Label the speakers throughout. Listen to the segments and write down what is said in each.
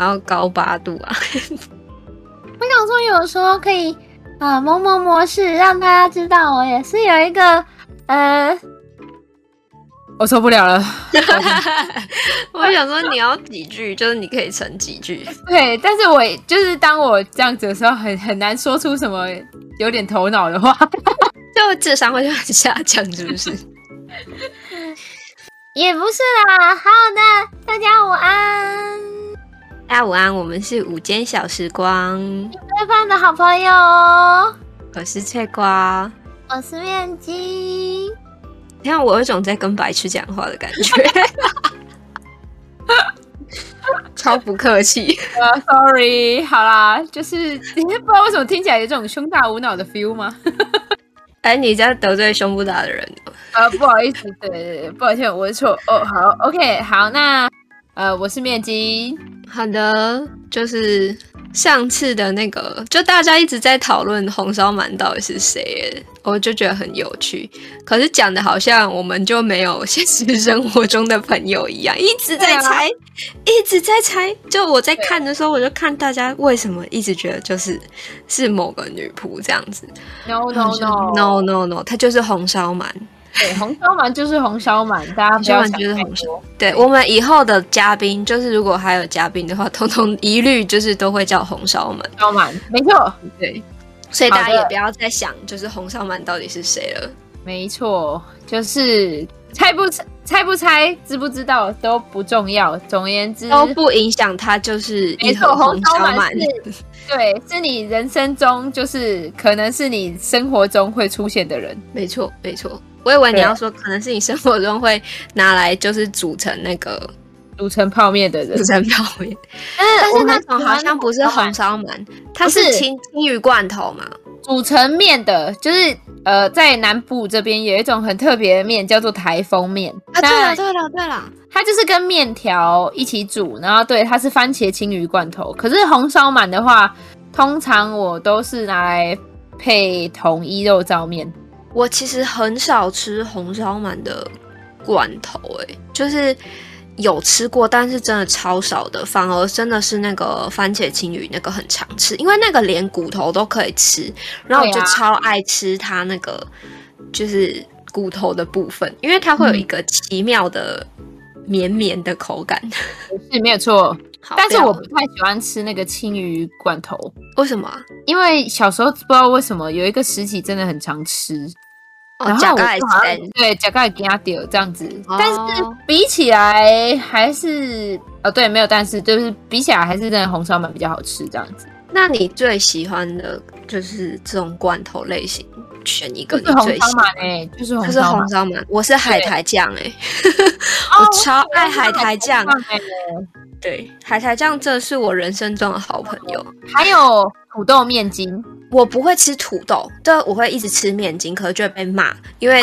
Speaker 1: 要高八度啊？
Speaker 2: 我想说，有时候可以啊，某某模式让大家知道我也是有一个呃。
Speaker 3: 我受不了了，
Speaker 1: 我想说你要几句，就是你可以成几句。
Speaker 3: 对，但是我就是当我这样子的时候，很很难说出什么有点头脑的话，
Speaker 1: 就智商会就很下降，是不是？
Speaker 2: 也不是啦，好的，大家午安，
Speaker 1: 大家午安，我们是午间小时光，
Speaker 2: 吃饭的好朋友，
Speaker 1: 我是翠瓜，
Speaker 2: 我是面筋。
Speaker 1: 你看，我有一种在跟白痴讲话的感觉，超不客气。
Speaker 3: 呃、uh,，sorry，好啦，就是你不知道为什么听起来有这种胸大无脑的 feel 吗？
Speaker 1: 哎，你在得罪胸部大的人？
Speaker 3: 呃，uh, 不好意思，对对对，抱歉，我的错。哦、oh,，好，OK，好，那呃，我是面筋，
Speaker 1: 好的，就是。上次的那个，就大家一直在讨论红烧鳗到底是谁，我就觉得很有趣。可是讲的好像我们就没有现实生活中的朋友一样，一直在猜，啊、一直在猜。就我在看的时候，我就看大家为什么一直觉得就是是某个女仆这样子。
Speaker 3: No no no
Speaker 1: no no no，她就是红烧鳗。
Speaker 3: 对，红烧鳗就是红烧鳗，大家不要想太多。
Speaker 1: 对，我们以后的嘉宾，就是如果还有嘉宾的话，通通一律就是都会叫红烧鳗。
Speaker 3: 烧鳗，没错。
Speaker 1: 对，所以大家也不要再想，就是红烧鳗到底是谁了。
Speaker 3: 没错，就是猜不猜，猜不猜，知不知道都不重要。总而言之，
Speaker 1: 都不影响它就是一盒红烧鳗。
Speaker 3: 对，是你人生中，就是可能是你生活中会出现的人。
Speaker 1: 没错，没错。我以为你要说，可能是你生活中会拿来就是煮成那个
Speaker 3: 煮成泡面的人，
Speaker 1: 煮成泡面。但是那种好像不是红烧鳗，它是青青鱼罐头嘛，
Speaker 3: 煮成面的，就是呃，在南部这边有一种很特别的面，叫做台风面。
Speaker 1: 啊，对了，对了，对了，
Speaker 3: 它就是跟面条一起煮，然后对，它是番茄青鱼罐头。可是红烧鳗的话，通常我都是拿来配统一肉燥面。
Speaker 1: 我其实很少吃红烧鳗的罐头，诶，就是有吃过，但是真的超少的。反而真的是那个番茄青鱼那个很常吃，因为那个连骨头都可以吃，然后我就超爱吃它那个就是骨头的部分，因为它会有一个奇妙的绵绵的口感。
Speaker 3: 是没有错，但是我不太喜欢吃那个青鱼罐头。
Speaker 1: 为什么啊？
Speaker 3: 因为小时候不知道为什么有一个时期真的很常吃。然后我对加盖给他丢这样子，哦、但是比起来还是哦对没有，但是就是比起来还是真的红烧鳗比较好吃这样子。
Speaker 1: 那你最喜欢的就是这种罐头类型，选一个你最喜欢
Speaker 3: 哎、欸，就是
Speaker 1: 红烧鳗，我是海苔酱哎、欸，我超爱海苔酱。哎，对，海苔酱这是我人生中的好朋友，
Speaker 3: 还有土豆面筋。
Speaker 1: 我不会吃土豆，对，我会一直吃面筋，可是就会被骂，因为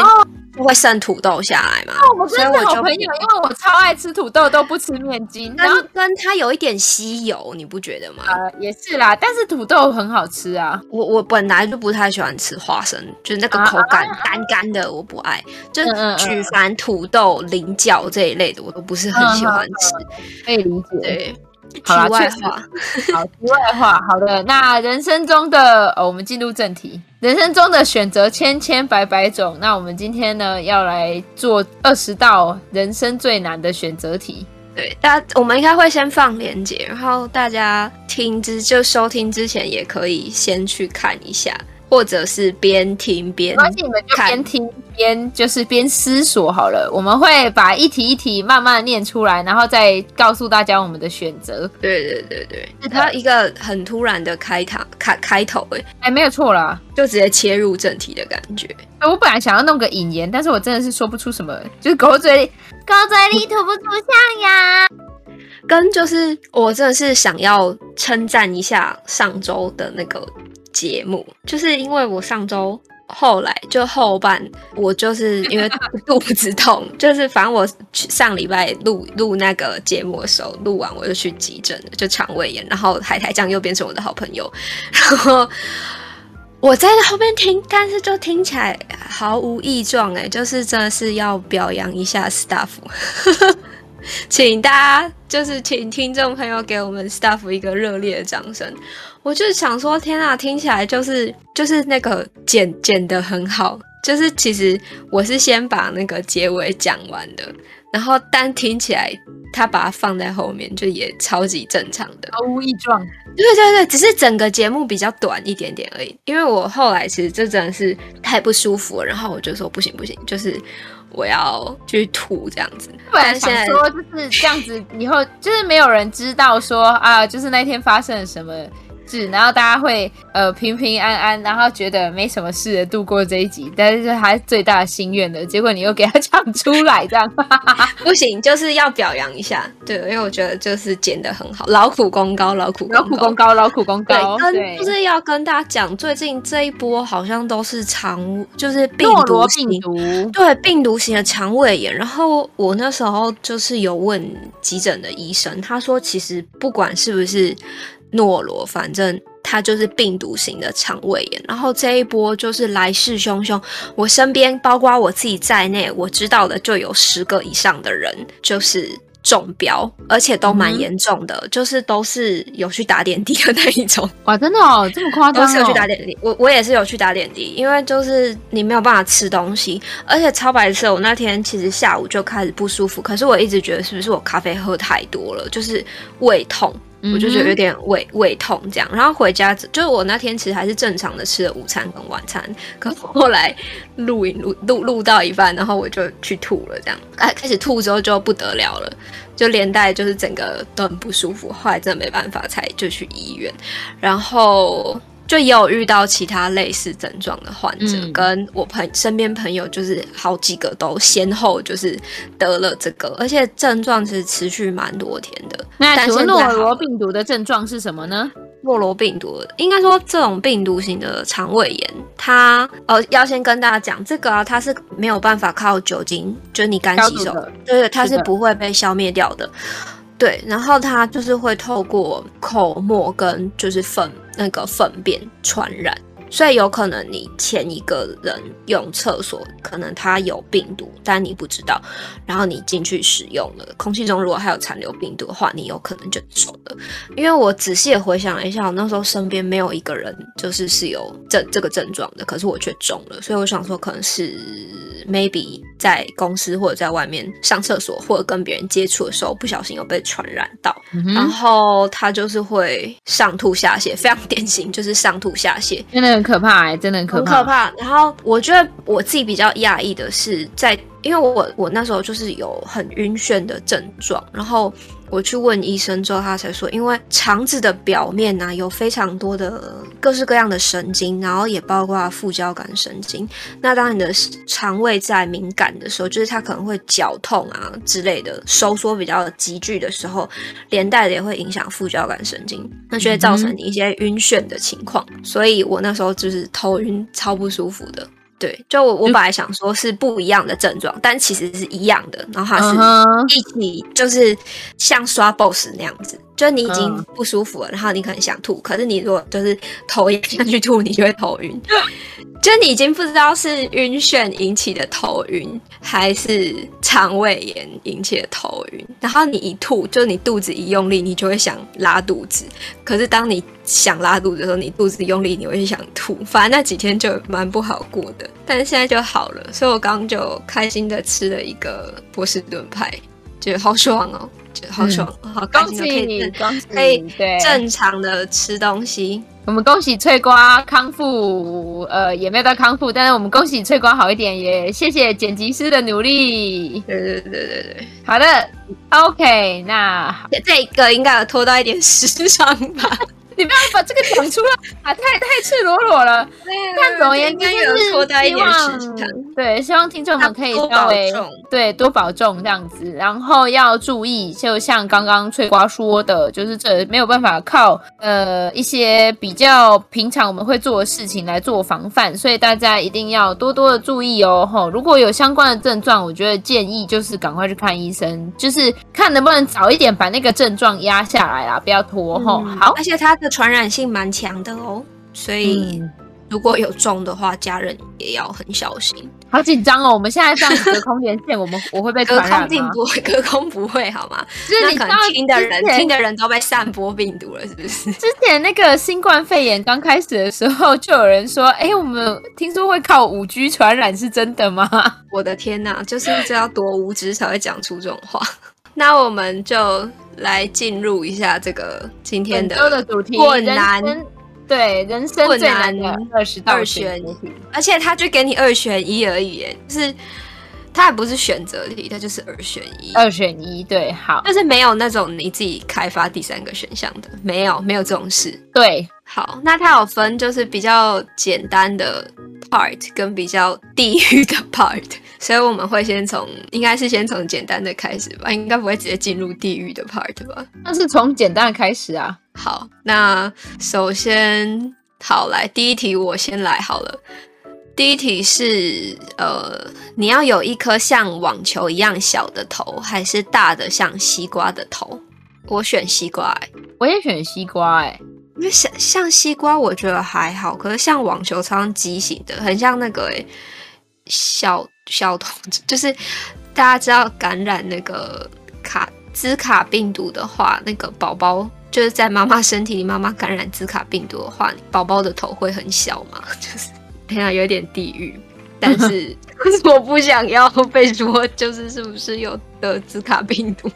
Speaker 1: 不会剩土豆下来嘛。
Speaker 3: 哦，我真的好朋友，因为我超爱吃土豆，都不吃面筋，
Speaker 1: 然后跟它有一点吸油，你不觉得吗？
Speaker 3: 呃，也是啦，但是土豆很好吃啊。
Speaker 1: 我我本来就不太喜欢吃花生，就是那个口感干干的，我不爱。就举凡土豆、菱角这一类的，我都不是很喜欢吃，
Speaker 3: 可以理解。
Speaker 1: 对。
Speaker 3: 好啦，题外话，好，题外话，好的。那人生中的，哦，我们进入正题。人生中的选择千千百百种，那我们今天呢，要来做二十道人生最难的选择题。
Speaker 1: 对，大家，我们应该会先放链接，然后大家听之就收听之前，也可以先去看一下。或者是边听边，没关系，
Speaker 3: 你们就边听边就是边思索好了。我们会把一题一题慢慢念出来，然后再告诉大家我们的选择。
Speaker 1: 对对对对，是它一个很突然的开场开开头，哎
Speaker 3: 哎，没有错啦，
Speaker 1: 就直接切入正题的感觉。
Speaker 3: 我本来想要弄个引言，但是我真的是说不出什么，就是狗嘴里 狗嘴里吐不出象牙。
Speaker 1: 跟就是我真的是想要称赞一下上周的那个。节目就是因为我上周后来就后半，我就是因为 肚子痛，就是反正我上礼拜录录那个节目的时候，录完我就去急诊了，就肠胃炎，然后海苔酱又变成我的好朋友，然后我在后面听，但是就听起来毫无异状哎，就是真的是要表扬一下 staff，请大家就是请听众朋友给我们 staff 一个热烈的掌声。我就想说，天啊，听起来就是就是那个剪剪的很好，就是其实我是先把那个结尾讲完的。然后，但听起来他把它放在后面，就也超级正常的，
Speaker 3: 毫无异状。
Speaker 1: 对对对，只是整个节目比较短一点点而已。因为我后来其实这真的是太不舒服了，然后我就说不行不行，就是我要去吐这样子。
Speaker 3: 不然想说就是这样子，以后就是没有人知道说啊，就是那天发生了什么。是，然后大家会呃平平安安，然后觉得没什么事的度过这一集，但是还是最大的心愿的结果，你又给他讲出来，这样
Speaker 1: 不行，就是要表扬一下，对，因为我觉得就是剪的很好，劳苦功高，劳苦
Speaker 3: 劳苦功高，劳苦功高，
Speaker 1: 对，跟就是要跟大家讲，最近这一波好像都是肠，就是病毒，
Speaker 3: 病毒，
Speaker 1: 对，病毒型的肠胃炎。然后我那时候就是有问急诊的医生，他说其实不管是不是。诺罗，反正它就是病毒型的肠胃炎，然后这一波就是来势汹汹。我身边，包括我自己在内，我知道的就有十个以上的人就是中标，而且都蛮严重的，嗯、就是都是有去打点滴的那一种。
Speaker 3: 哇，真的哦，这么夸张、哦？
Speaker 1: 都是有去打点滴，我我也是有去打点滴，因为就是你没有办法吃东西，而且超白色。我那天其实下午就开始不舒服，可是我一直觉得是不是我咖啡喝太多了，就是胃痛。我就觉得有点胃胃痛这样，然后回家就是我那天其实还是正常的吃了午餐跟晚餐，可后来录影录录录到一半，然后我就去吐了这样，哎，开始吐之后就不得了了，就连带就是整个都很不舒服，后来真的没办法才就去医院，然后。就也有遇到其他类似症状的患者，嗯、跟我朋身边朋友就是好几个都先后就是得了这个，而且症状其实持续蛮多天的。
Speaker 3: 那请问诺罗病毒的症状是什么呢？
Speaker 1: 诺罗病毒应该说这种病毒型的肠胃炎，它呃要先跟大家讲这个啊，它是没有办法靠酒精，就是你干洗手，对对，它是不会被消灭掉的。对，然后它就是会透过口沫跟就是粪那个粪便传染。所以有可能你前一个人用厕所，可能他有病毒，但你不知道。然后你进去使用了，空气中如果还有残留病毒的话，你有可能就中了。因为我仔细的回想了一下，我那时候身边没有一个人就是是有这这个症状的，可是我却中了。所以我想说，可能是 maybe 在公司或者在外面上厕所或者跟别人接触的时候，不小心有被传染到，嗯、然后他就是会上吐下泻，非常典型，就是上吐下泻。
Speaker 3: 很可怕哎、真的很可怕。
Speaker 1: 很可怕。然后我觉得我自己比较讶异的是，在因为我我那时候就是有很晕眩的症状，然后。我去问医生之后，他才说，因为肠子的表面呢、啊、有非常多的各式各样的神经，然后也包括副交感神经。那当你的肠胃在敏感的时候，就是它可能会绞痛啊之类的，收缩比较急剧的时候，连带的也会影响副交感神经，那就会造成你一些晕眩的情况。所以我那时候就是头晕，超不舒服的。对，就我我本来想说是不一样的症状，但其实是一样的，然后它是一起就是像刷 boss 那样子。就你已经不舒服了，嗯、然后你可能想吐，可是你如果就是头也下去吐，你就会头晕。就你已经不知道是晕眩引起的头晕，还是肠胃炎引起的头晕。然后你一吐，就你肚子一用力，你就会想拉肚子。可是当你想拉肚子的时候，你肚子用力，你会想吐。反正那几天就蛮不好过的，但是现在就好了。所以我刚刚就开心的吃了一个波士顿派，觉得好爽哦。好爽，嗯、好高兴可以
Speaker 3: 恭喜
Speaker 1: 可以正常的吃东西。
Speaker 3: 我们恭喜翠瓜康复，呃，也没有到康复，但是我们恭喜翠瓜好一点，也谢谢剪辑师的努力。
Speaker 1: 对对对对对，
Speaker 3: 好的，OK，那
Speaker 1: 这个应该有拖到一点时长吧。
Speaker 3: 你不要把这个讲出来啊！太太赤裸裸了。但总而言之，就是希望对，希望听众们可以稍微对多保重这样子，然后要注意，就像刚刚翠瓜说的，就是这没有办法靠呃一些比较平常我们会做的事情来做防范，所以大家一定要多多的注意哦。吼，如果有相关的症状，我觉得建议就是赶快去看医生，就是看能不能早一点把那个症状压下来啊，不要拖吼。好，
Speaker 1: 而且他的。传染性蛮强的哦，所以如果有中的话，家人也要很小心。
Speaker 3: 好紧张哦！我们现在这样子隔空连线，我们 我会被？
Speaker 1: 隔空不会，隔空不会好吗？就是你可能听的人听的人都被散播病毒了，是不是？
Speaker 3: 之前那个新冠肺炎刚开始的时候，就有人说：“哎、欸，我们听说会靠五 G 传染，是真的吗？”
Speaker 1: 我的天哪！就是这要多无知才会讲出这种话。那我们就来进入一下这个今天的
Speaker 3: 的主题：
Speaker 1: 困难。
Speaker 3: 对，人生最难的二十道选一，
Speaker 1: 而且他就给你二选一而已，就是他还不是选择题，它就是二选一。
Speaker 3: 二选一，对，好，
Speaker 1: 就是没有那种你自己开发第三个选项的，没有，没有这种事。
Speaker 3: 对，
Speaker 1: 好，那它有分就是比较简单的 part 跟比较地狱的 part，所以我们会先从，应该是先从简单的开始吧，应该不会直接进入地狱的 part 吧？
Speaker 3: 那是从简单的开始啊。
Speaker 1: 好，那首先，好来，第一题我先来好了。第一题是，呃，你要有一颗像网球一样小的头，还是大的像西瓜的头？我选西瓜，欸，
Speaker 3: 我也选西瓜，欸，哎，
Speaker 1: 因为像像西瓜，我觉得还好，可是像网球超畸形的，很像那个，欸，小小头，就是大家知道感染那个卡兹卡病毒的话，那个宝宝。就是在妈妈身体里，妈妈感染兹卡病毒的话，宝宝的头会很小嘛？就是天啊，有点地狱。但是 我不想要被说，就是是不是有得兹卡病毒？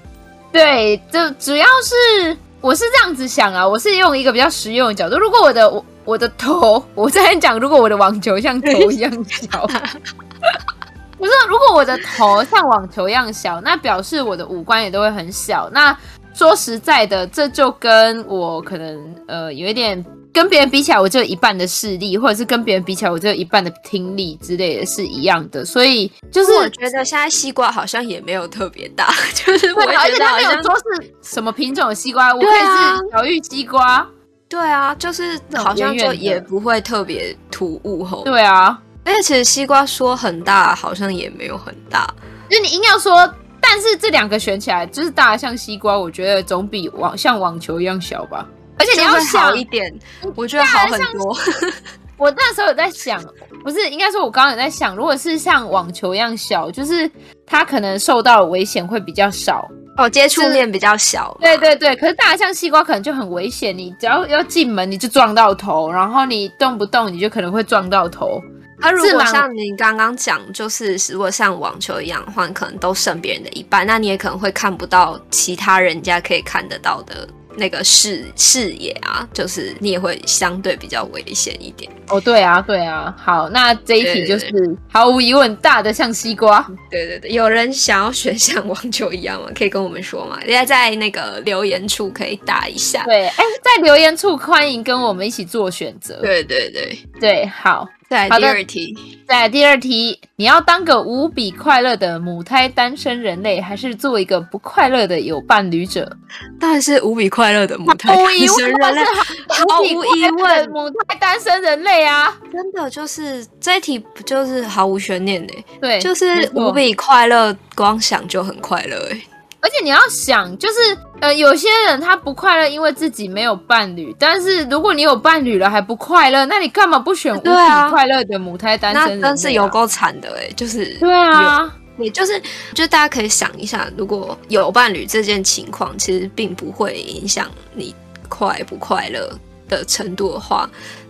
Speaker 3: 对，就主要是我是这样子想啊，我是用一个比较实用的角度。如果我的我我的头，我在讲，如果我的网球像头一样小，我说如果我的头像网球一样小，那表示我的五官也都会很小。那说实在的，这就跟我可能呃有一点跟别人比起来，我只有一半的视力，或者是跟别人比起来，我只有一半的听力之类的是一样的。所以就是
Speaker 1: 我觉得现在西瓜好像也没有特别大，就是我觉得好像
Speaker 3: 而且他没有说是什么品种的西瓜，我可以是小玉西瓜。
Speaker 1: 对啊，就是好像就也不会特别突兀吼。
Speaker 3: 对啊，
Speaker 1: 而且其实西瓜说很大，好像也没有很大。
Speaker 3: 就你硬要说。但是这两个选起来，就是大的像西瓜，我觉得总比网像网球一样小吧。而且你要小
Speaker 1: 一点，我觉得好很多。
Speaker 3: 我那时候有在想，不是应该说，我刚刚有在想，如果是像网球一样小，就是它可能受到的危险会比较少
Speaker 1: 哦，接触面比较小。
Speaker 3: 对对对，可是大的像西瓜可能就很危险，你只要要进门你就撞到头，然后你动不动你就可能会撞到头。
Speaker 1: 那、啊、如果像你刚刚讲，就是如果像网球一样的话，可能都剩别人的一半，那你也可能会看不到其他人家可以看得到的那个视视野啊，就是你也会相对比较危险一点。
Speaker 3: 哦，对啊，对啊。好，那这一题就是毫无疑问大的像西瓜。
Speaker 1: 对对对，有人想要选像网球一样吗？可以跟我们说吗？大家在那个留言处可以打一下。
Speaker 3: 对，哎，在留言处欢迎跟我们一起做选择。
Speaker 1: 对对对
Speaker 3: 对，好。
Speaker 1: 再来第二题，
Speaker 3: 再来第二题，你要当个无比快乐的母胎单身人类，还是做一个不快乐的有伴侣者？
Speaker 1: 当然是无比快乐的母胎单身人类，
Speaker 3: 毫无疑问，母胎单身人类啊！
Speaker 1: 真的就是这一题，就是毫无悬念的，
Speaker 3: 对，
Speaker 1: 就是无比快乐，光想就很快乐哎。
Speaker 3: 而且你要想，就是呃，有些人他不快乐，因为自己没有伴侣。但是如果你有伴侣了还不快乐，那你干嘛不选无比快乐的母胎单身？那
Speaker 1: 真是有够惨的哎，就是
Speaker 3: 对啊，
Speaker 1: 也就是就大家可以想一下，如果有伴侣这件情况，其实并不会影响你快不快乐的程度的话，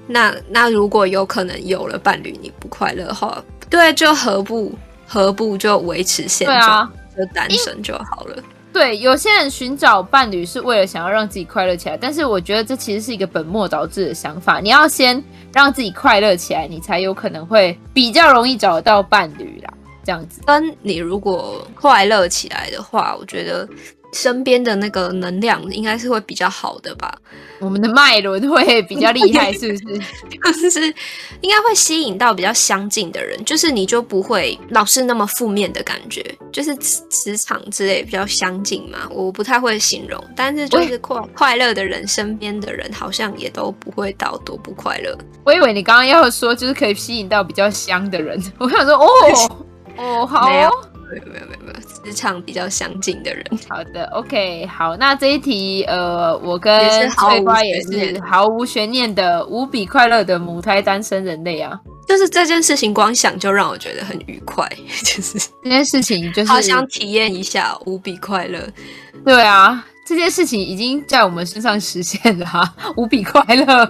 Speaker 1: 那那如果有可能有了伴侣你不快乐的话，对，就何不何不就维持现状？就单身就好了。
Speaker 3: 对，有些人寻找伴侣是为了想要让自己快乐起来，但是我觉得这其实是一个本末倒置的想法。你要先让自己快乐起来，你才有可能会比较容易找得到伴侣啦。这样子，
Speaker 1: 跟你如果快乐起来的话，我觉得。身边的那个能量应该是会比较好的吧？
Speaker 3: 我们的脉轮会比较厉害，是不是？
Speaker 1: 就是应该会吸引到比较相近的人，就是你就不会老是那么负面的感觉，就是磁磁场之类比较相近嘛。我不太会形容，但是就是快快乐的人，身边的人好像也都不会到多不快乐。
Speaker 3: 我以为你刚刚要说就是可以吸引到比较香的人，我想说哦哦好哦。
Speaker 1: 没有没有没有没有，职场比较相近的人。
Speaker 3: 好的，OK，好，那这一题，呃，我跟翠花也是毫无悬念的，无比快乐的母胎单身人类啊。
Speaker 1: 就是这件事情，光想就让我觉得很愉快。就是
Speaker 3: 这件事情，就是
Speaker 1: 好想体验一下无比快乐。
Speaker 3: 对啊，这件事情已经在我们身上实现了啊，无比快乐。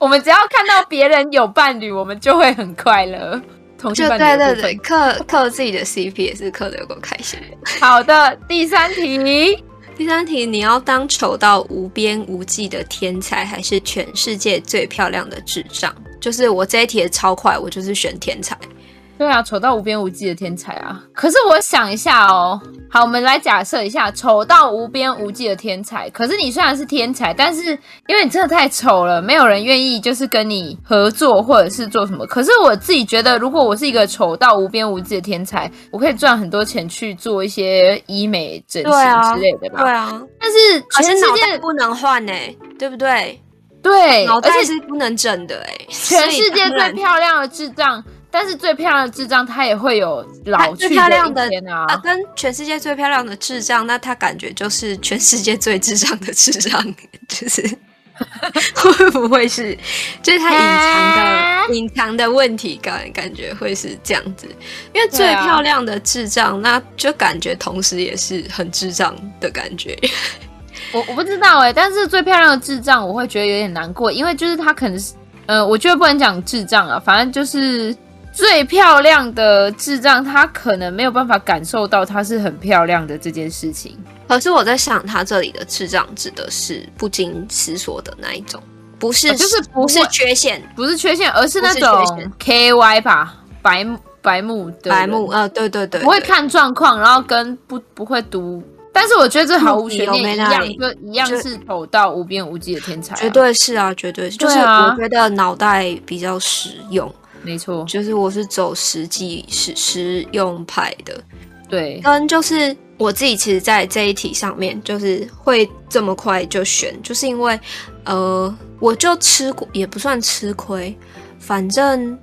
Speaker 3: 我们只要看到别人有伴侣，我们就会很快乐。同性伴侣
Speaker 1: 对对对，克克自己的 CP 也是克的有够开心。
Speaker 3: 好的，第三题，
Speaker 1: 第三题，你要当丑到无边无际的天才，还是全世界最漂亮的智障？就是我这一题也超快，我就是选天才。
Speaker 3: 对啊，丑到无边无际的天才啊！可是我想一下哦，好，我们来假设一下，丑到无边无际的天才。可是你虽然是天才，但是因为你真的太丑了，没有人愿意就是跟你合作或者是做什么。可是我自己觉得，如果我是一个丑到无边无际的天才，我可以赚很多钱去做一些医美整形之类的吧？
Speaker 1: 对啊。
Speaker 3: 但是全世界
Speaker 1: 不能换呢，对不对？
Speaker 3: 对，
Speaker 1: 脑袋是不能整的哎。
Speaker 3: 全世界最漂亮的智障，但是最漂亮的智障，他也会有老去的一天啊。
Speaker 1: 漂亮的啊，跟全世界最漂亮的智障，那他感觉就是全世界最智障的智障，就是 会不会是，就是他隐藏的隐藏的问题感，感觉会是这样子。因为最漂亮的智障，那就感觉同时也是很智障的感觉。
Speaker 3: 我我不知道哎、欸，但是最漂亮的智障我会觉得有点难过，因为就是他可能是，呃，我觉得不能讲智障啊，反正就是最漂亮的智障，他可能没有办法感受到他是很漂亮的这件事情。
Speaker 1: 可是我在想，他这里的智障指的是不经思索的那一种，不是，
Speaker 3: 呃、就是不，
Speaker 1: 不是缺陷，
Speaker 3: 不是缺陷，而是那种 K Y 吧，白白目的
Speaker 1: 白目，呃，对对对，对，
Speaker 3: 不会看状况，然后跟不不会读。但是我觉得这毫无悬念，一样就一样是丑到无边无际的天才，啊，
Speaker 1: 绝对是啊，绝对是。就是我觉得脑袋比较实用，
Speaker 3: 没错，
Speaker 1: 就是我是走实际实实用派的。
Speaker 3: 对，
Speaker 1: 跟就是我自己，其实，在这一题上面，就是会这么快就选，就是因为呃，我就吃过，也不算吃亏，反正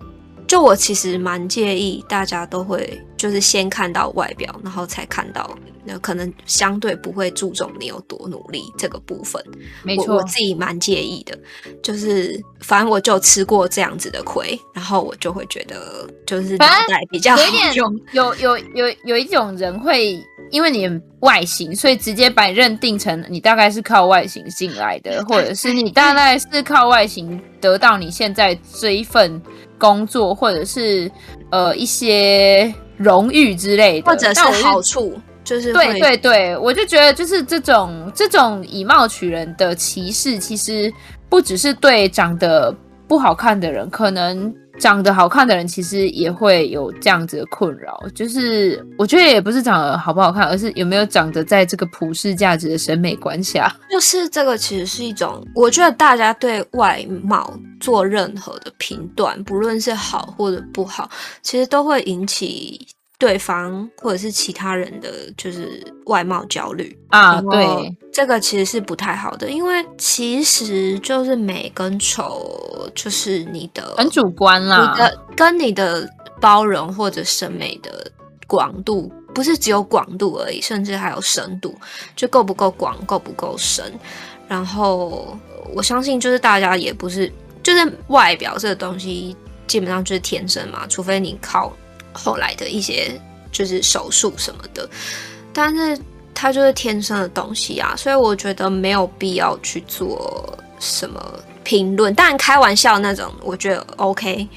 Speaker 1: 就我其实蛮介意大家都会就是先看到外表，然后才看到。那可能相对不会注重你有多努力这个部分，
Speaker 3: 没错，
Speaker 1: 我，自己蛮介意的。就是反正我就吃过这样子的亏，然后我就会觉得就是脑袋比较好用。
Speaker 3: 有有有有一种人会因为你外形，所以直接把你认定成你大概是靠外形进来的，或者是你大概是靠外形得到你现在这一份工作，或者是呃一些荣誉之类的，
Speaker 1: 或者是好处。就是
Speaker 3: 对对对，我就觉得就是这种这种以貌取人的歧视，其实不只是对长得不好看的人，可能长得好看的人其实也会有这样子的困扰。就是我觉得也不是长得好不好看，而是有没有长得在这个普世价值的审美观下。
Speaker 1: 就是这个其实是一种，我觉得大家对外貌做任何的评断，不论是好或者不好，其实都会引起。对方或者是其他人的就是外貌焦虑
Speaker 3: 啊，对，
Speaker 1: 这个其实是不太好的，因为其实就是美跟丑就是你的
Speaker 3: 很主观啦，
Speaker 1: 你的跟你的包容或者审美的广度不是只有广度而已，甚至还有深度，就够不够广，够不够深。然后我相信就是大家也不是就是外表这个东西基本上就是天生嘛，除非你靠。后来的一些就是手术什么的，但是它就是天生的东西啊，所以我觉得没有必要去做什么评论。当然开玩笑那种，我觉得 OK。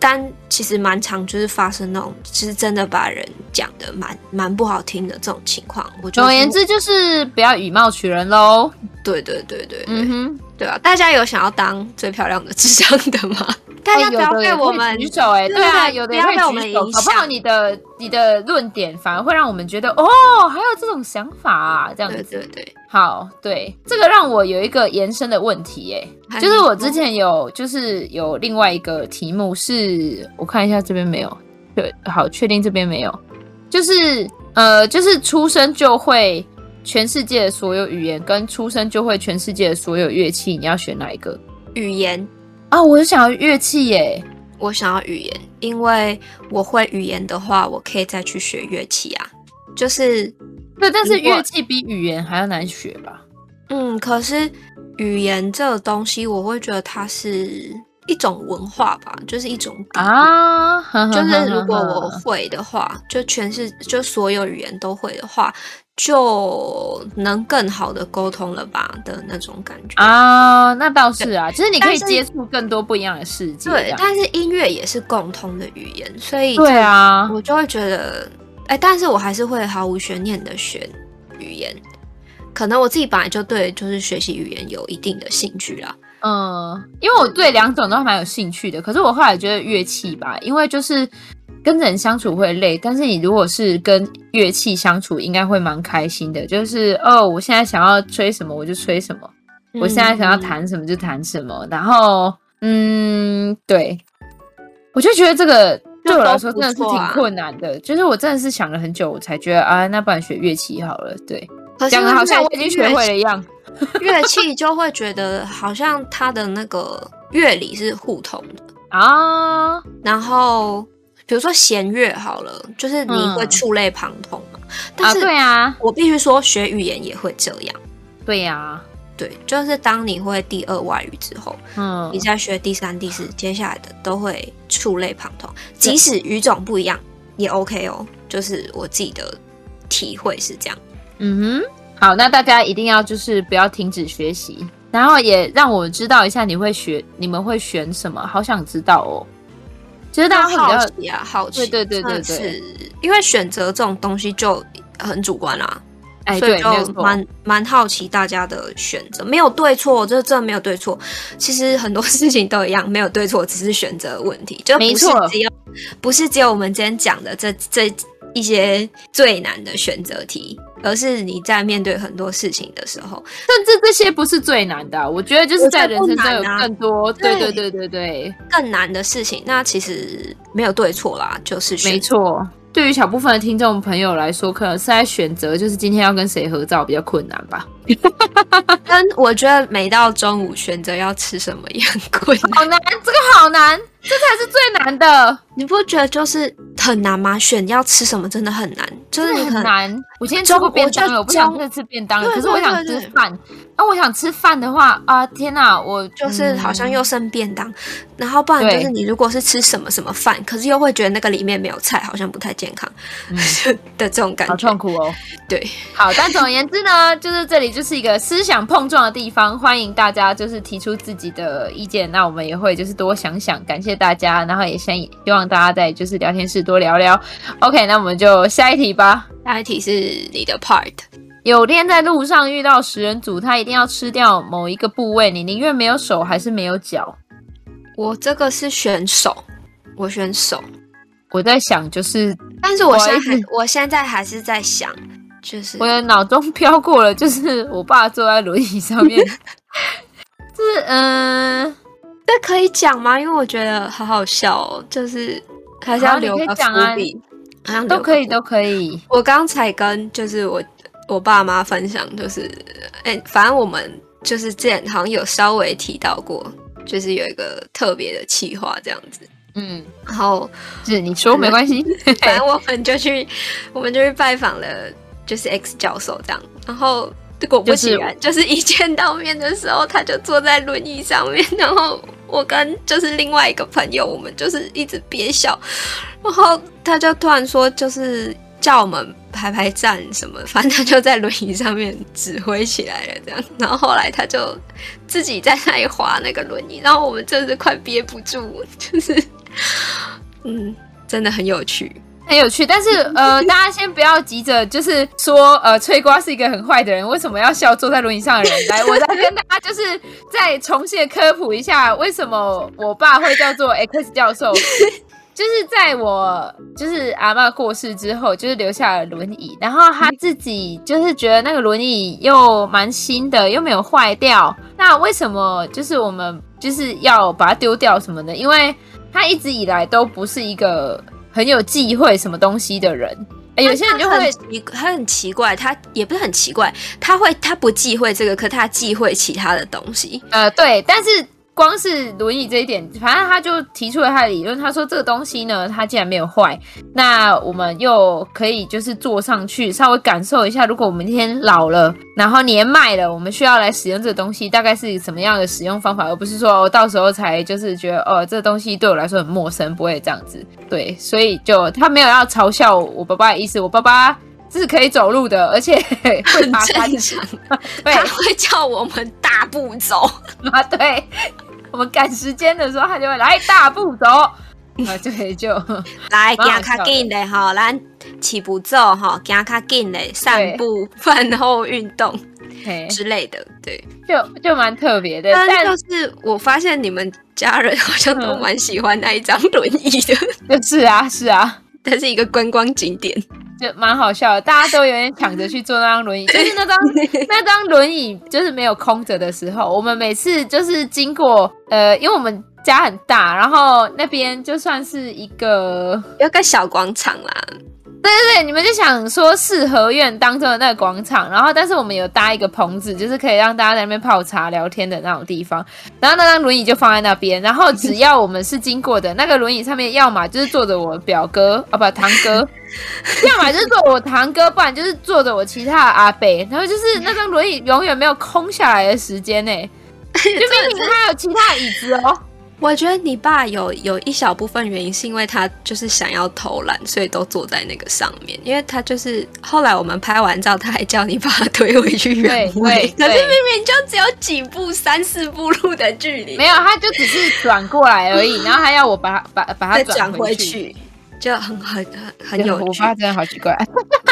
Speaker 1: 但其实蛮常就是发生那种，其实真的把人讲的蛮蛮不好听的这种情况。我觉得，总而
Speaker 3: 言之，就是不要以貌取人喽。
Speaker 1: 对对对对，对，
Speaker 3: 嗯哼，
Speaker 1: 对啊，大家有想要当最漂亮的智障的吗？大家不要被我们
Speaker 3: 举手哎，对啊，有的也会举手，好不好？你的你的论点反而会让我们觉得哦，还有这种想法啊，这样子。
Speaker 1: 对对对，
Speaker 3: 好，对，这个让我有一个延伸的问题哎，就是我之前有就是有另外一个题目是，我看一下这边没有，对，好，确定这边没有，就是呃，就是出生就会全世界的所有语言，跟出生就会全世界的所有乐器，你要选哪一个？
Speaker 1: 语言。
Speaker 3: 啊，我是想要乐器耶，
Speaker 1: 我想要语言，因为我会语言的话，我可以再去学乐器啊。就是，
Speaker 3: 对，但是乐器比语言还要难学吧？
Speaker 1: 嗯，可是语言这个东西，我会觉得它是一种文化吧，就是一种
Speaker 3: 啊。
Speaker 1: 就是如果我会的话，就全是就所有语言都会的话。就能更好的沟通了吧的那种感觉
Speaker 3: 啊，那倒是啊，其实你可以接触更多不一样的世界。
Speaker 1: 对，但是音乐也是共通的语言，所以
Speaker 3: 对啊，
Speaker 1: 我就会觉得，哎，但是我还是会毫无悬念的选语言。可能我自己本来就对就是学习语言有一定的兴趣啦。
Speaker 3: 嗯，因为我对两种都还蛮有兴趣的，可是我后来觉得乐器吧，因为就是。跟人相处会累，但是你如果是跟乐器相处，应该会蛮开心的。就是哦，我现在想要吹什么我就吹什么，嗯、我现在想要弹什么就弹什么。然后，嗯，对，我就觉得这个对我来说真的是挺困难的。啊、就是我真的是想了很久，我才觉得啊，那不然学乐器好了。对，讲的好像我已经学会了一样。
Speaker 1: 乐器就会觉得好像它的那个乐理是互通的
Speaker 3: 啊，
Speaker 1: 然后。比如说弦乐好了，就是你会触类旁通嘛。嗯、但是，对啊，我必须说学语言也会这样。
Speaker 3: 对呀、啊，
Speaker 1: 对，就是当你会第二外语之后，嗯，你再学第三、第四，接下来的都会触类旁通，即使语种不一样也 OK 哦。就是我自己的体会是这样。
Speaker 3: 嗯哼，好，那大家一定要就是不要停止学习，然后也让我知道一下你会学，你们会选什么？好想知道哦。其实大家
Speaker 1: 好奇啊，好奇，
Speaker 3: 对对对对对，
Speaker 1: 是因为选择这种东西就很主观啦，
Speaker 3: 哎，
Speaker 1: 所以就蛮蛮好奇大家的选择，没有对错，这真的没有对错。其实很多事情都一样，没有对错，只是选择问题，就不是只有不是只有我们今天讲的这这一些最难的选择题。而是你在面对很多事情的时候，
Speaker 3: 甚至这些不是最难的，我觉得就是在人生中有更多，对对对对对，
Speaker 1: 更难的事情。那其实没有对错啦，就是
Speaker 3: 没错。对于小部分的听众朋友来说，可能是在选择，就是今天要跟谁合照比较困难吧。
Speaker 1: 跟我觉得每到中午选择要吃什么一样困难，
Speaker 3: 好难，这个好难。这才是最难的，
Speaker 1: 你不觉得就是很难吗？选要吃什么真的很难，就是很，
Speaker 3: 难。我今天吃过便当了，我，我不想再吃便当了。可是我想吃饭，那我想吃饭的话啊，天哪，我
Speaker 1: 就是好像又剩便当，嗯、然后不然就是你如果是吃什么什么饭，可是又会觉得那个里面没有菜，好像不太健康、嗯、的这种感觉，
Speaker 3: 好痛苦哦。
Speaker 1: 对，
Speaker 3: 好，但总而言之呢，就是这里就是一个思想碰撞的地方，欢迎大家就是提出自己的意见，那我们也会就是多想想，感谢。大家，然后也先希望大家在就是聊天室多聊聊。OK，那我们就下一题吧。
Speaker 1: 下一题是你的 part。
Speaker 3: 有天在路上遇到食人族，他一定要吃掉某一个部位，你宁愿没有手还是没有脚？
Speaker 1: 我这个是选手，我选手。
Speaker 3: 我在想，就是，
Speaker 1: 但是我现在还，我现在还是在想，就是
Speaker 3: 我的脑中 飘过了，就是我爸坐在轮椅上面，就是嗯。呃
Speaker 1: 这可以讲吗？因为我觉得好好笑哦，就是还是要留个伏笔，好像
Speaker 3: 都可以，都可以。
Speaker 1: 我刚才跟就是我我爸妈分享，就是哎，反正我们就是之前好像有稍微提到过，就是有一个特别的企划这样子。
Speaker 3: 嗯，
Speaker 1: 然后
Speaker 3: 是你说没关系，
Speaker 1: 反正 我们就去，我们就去拜访了，就是 X 教授这样，然后。果不其然，就是、就是一见到面的时候，他就坐在轮椅上面，然后我跟就是另外一个朋友，我们就是一直憋笑，然后他就突然说，就是叫我们排排站什么，反正他就在轮椅上面指挥起来了，这样，然后后来他就自己在那里滑那个轮椅，然后我们真是快憋不住，就是嗯，真的很有趣。
Speaker 3: 很有趣，但是呃，大家先不要急着，就是说呃，翠瓜是一个很坏的人，为什么要笑坐在轮椅上的人？来，我再跟大家就是再重新科普一下，为什么我爸会叫做 X 教授？就是在我就是阿嬷过世之后，就是留下了轮椅，然后他自己就是觉得那个轮椅又蛮新的，又没有坏掉，那为什么就是我们就是要把它丢掉什么的？因为他一直以来都不是一个。很有忌讳什么东西的人，欸、有些人就会
Speaker 1: 他，他很奇怪，他也不是很奇怪，他会他不忌讳这个，可他忌讳其他的东西。
Speaker 3: 呃，对，但是光是轮椅这一点，反正他就提出了他的理论。他说这个东西呢，它既然没有坏，那我们又可以就是坐上去，稍微感受一下，如果我们今天老了，然后年迈了，我们需要来使用这个东西，大概是什么样的使用方法，而不是说我到时候才就是觉得哦，这个东西对我来说很陌生，不会这样子。对，所以就他没有要嘲笑我爸爸的意思，我爸爸。是可以走路的，而且 会
Speaker 1: 很正常。对，他会叫我们大步走
Speaker 3: 啊。对，我们赶时间的时候，他就会来大步走。啊，对，就
Speaker 1: 来行较紧的哈，来起步走哈，行较紧的散步、饭后运动之类的。对，
Speaker 3: 就就蛮特别的。
Speaker 1: 但就是我发现你们家人好像都蛮喜欢那一张轮椅的。
Speaker 3: 嗯、是啊，是啊，
Speaker 1: 它是一个观光景点。
Speaker 3: 就蛮好笑的，大家都有点抢着去坐那张轮椅，就是那张那张轮椅就是没有空着的时候，我们每次就是经过，呃，因为我们家很大，然后那边就算是一个
Speaker 1: 有个小广场啦。
Speaker 3: 对对对，你们就想说四合院当中的那个广场，然后但是我们有搭一个棚子，就是可以让大家在那边泡茶聊天的那种地方。然后那张轮椅就放在那边，然后只要我们是经过的那个轮椅上面，要么就是坐着我表哥啊，不堂哥，要么就是坐我堂哥，不然就是坐着我其他的阿伯。然后就是那张轮椅永远没有空下来的时间呢，就明明他有其他椅子哦。
Speaker 1: 我觉得你爸有有一小部分原因是因为他就是想要偷懒，所以都坐在那个上面。因为他就是后来我们拍完照，他还叫你把他推回去原位，可是明明就只有几步三四步路的距离，
Speaker 3: 没有，他就只是转过来而已。然后还要我把他把把他转回，回去，
Speaker 1: 就很很很很有趣。
Speaker 3: 我爸真的好奇怪。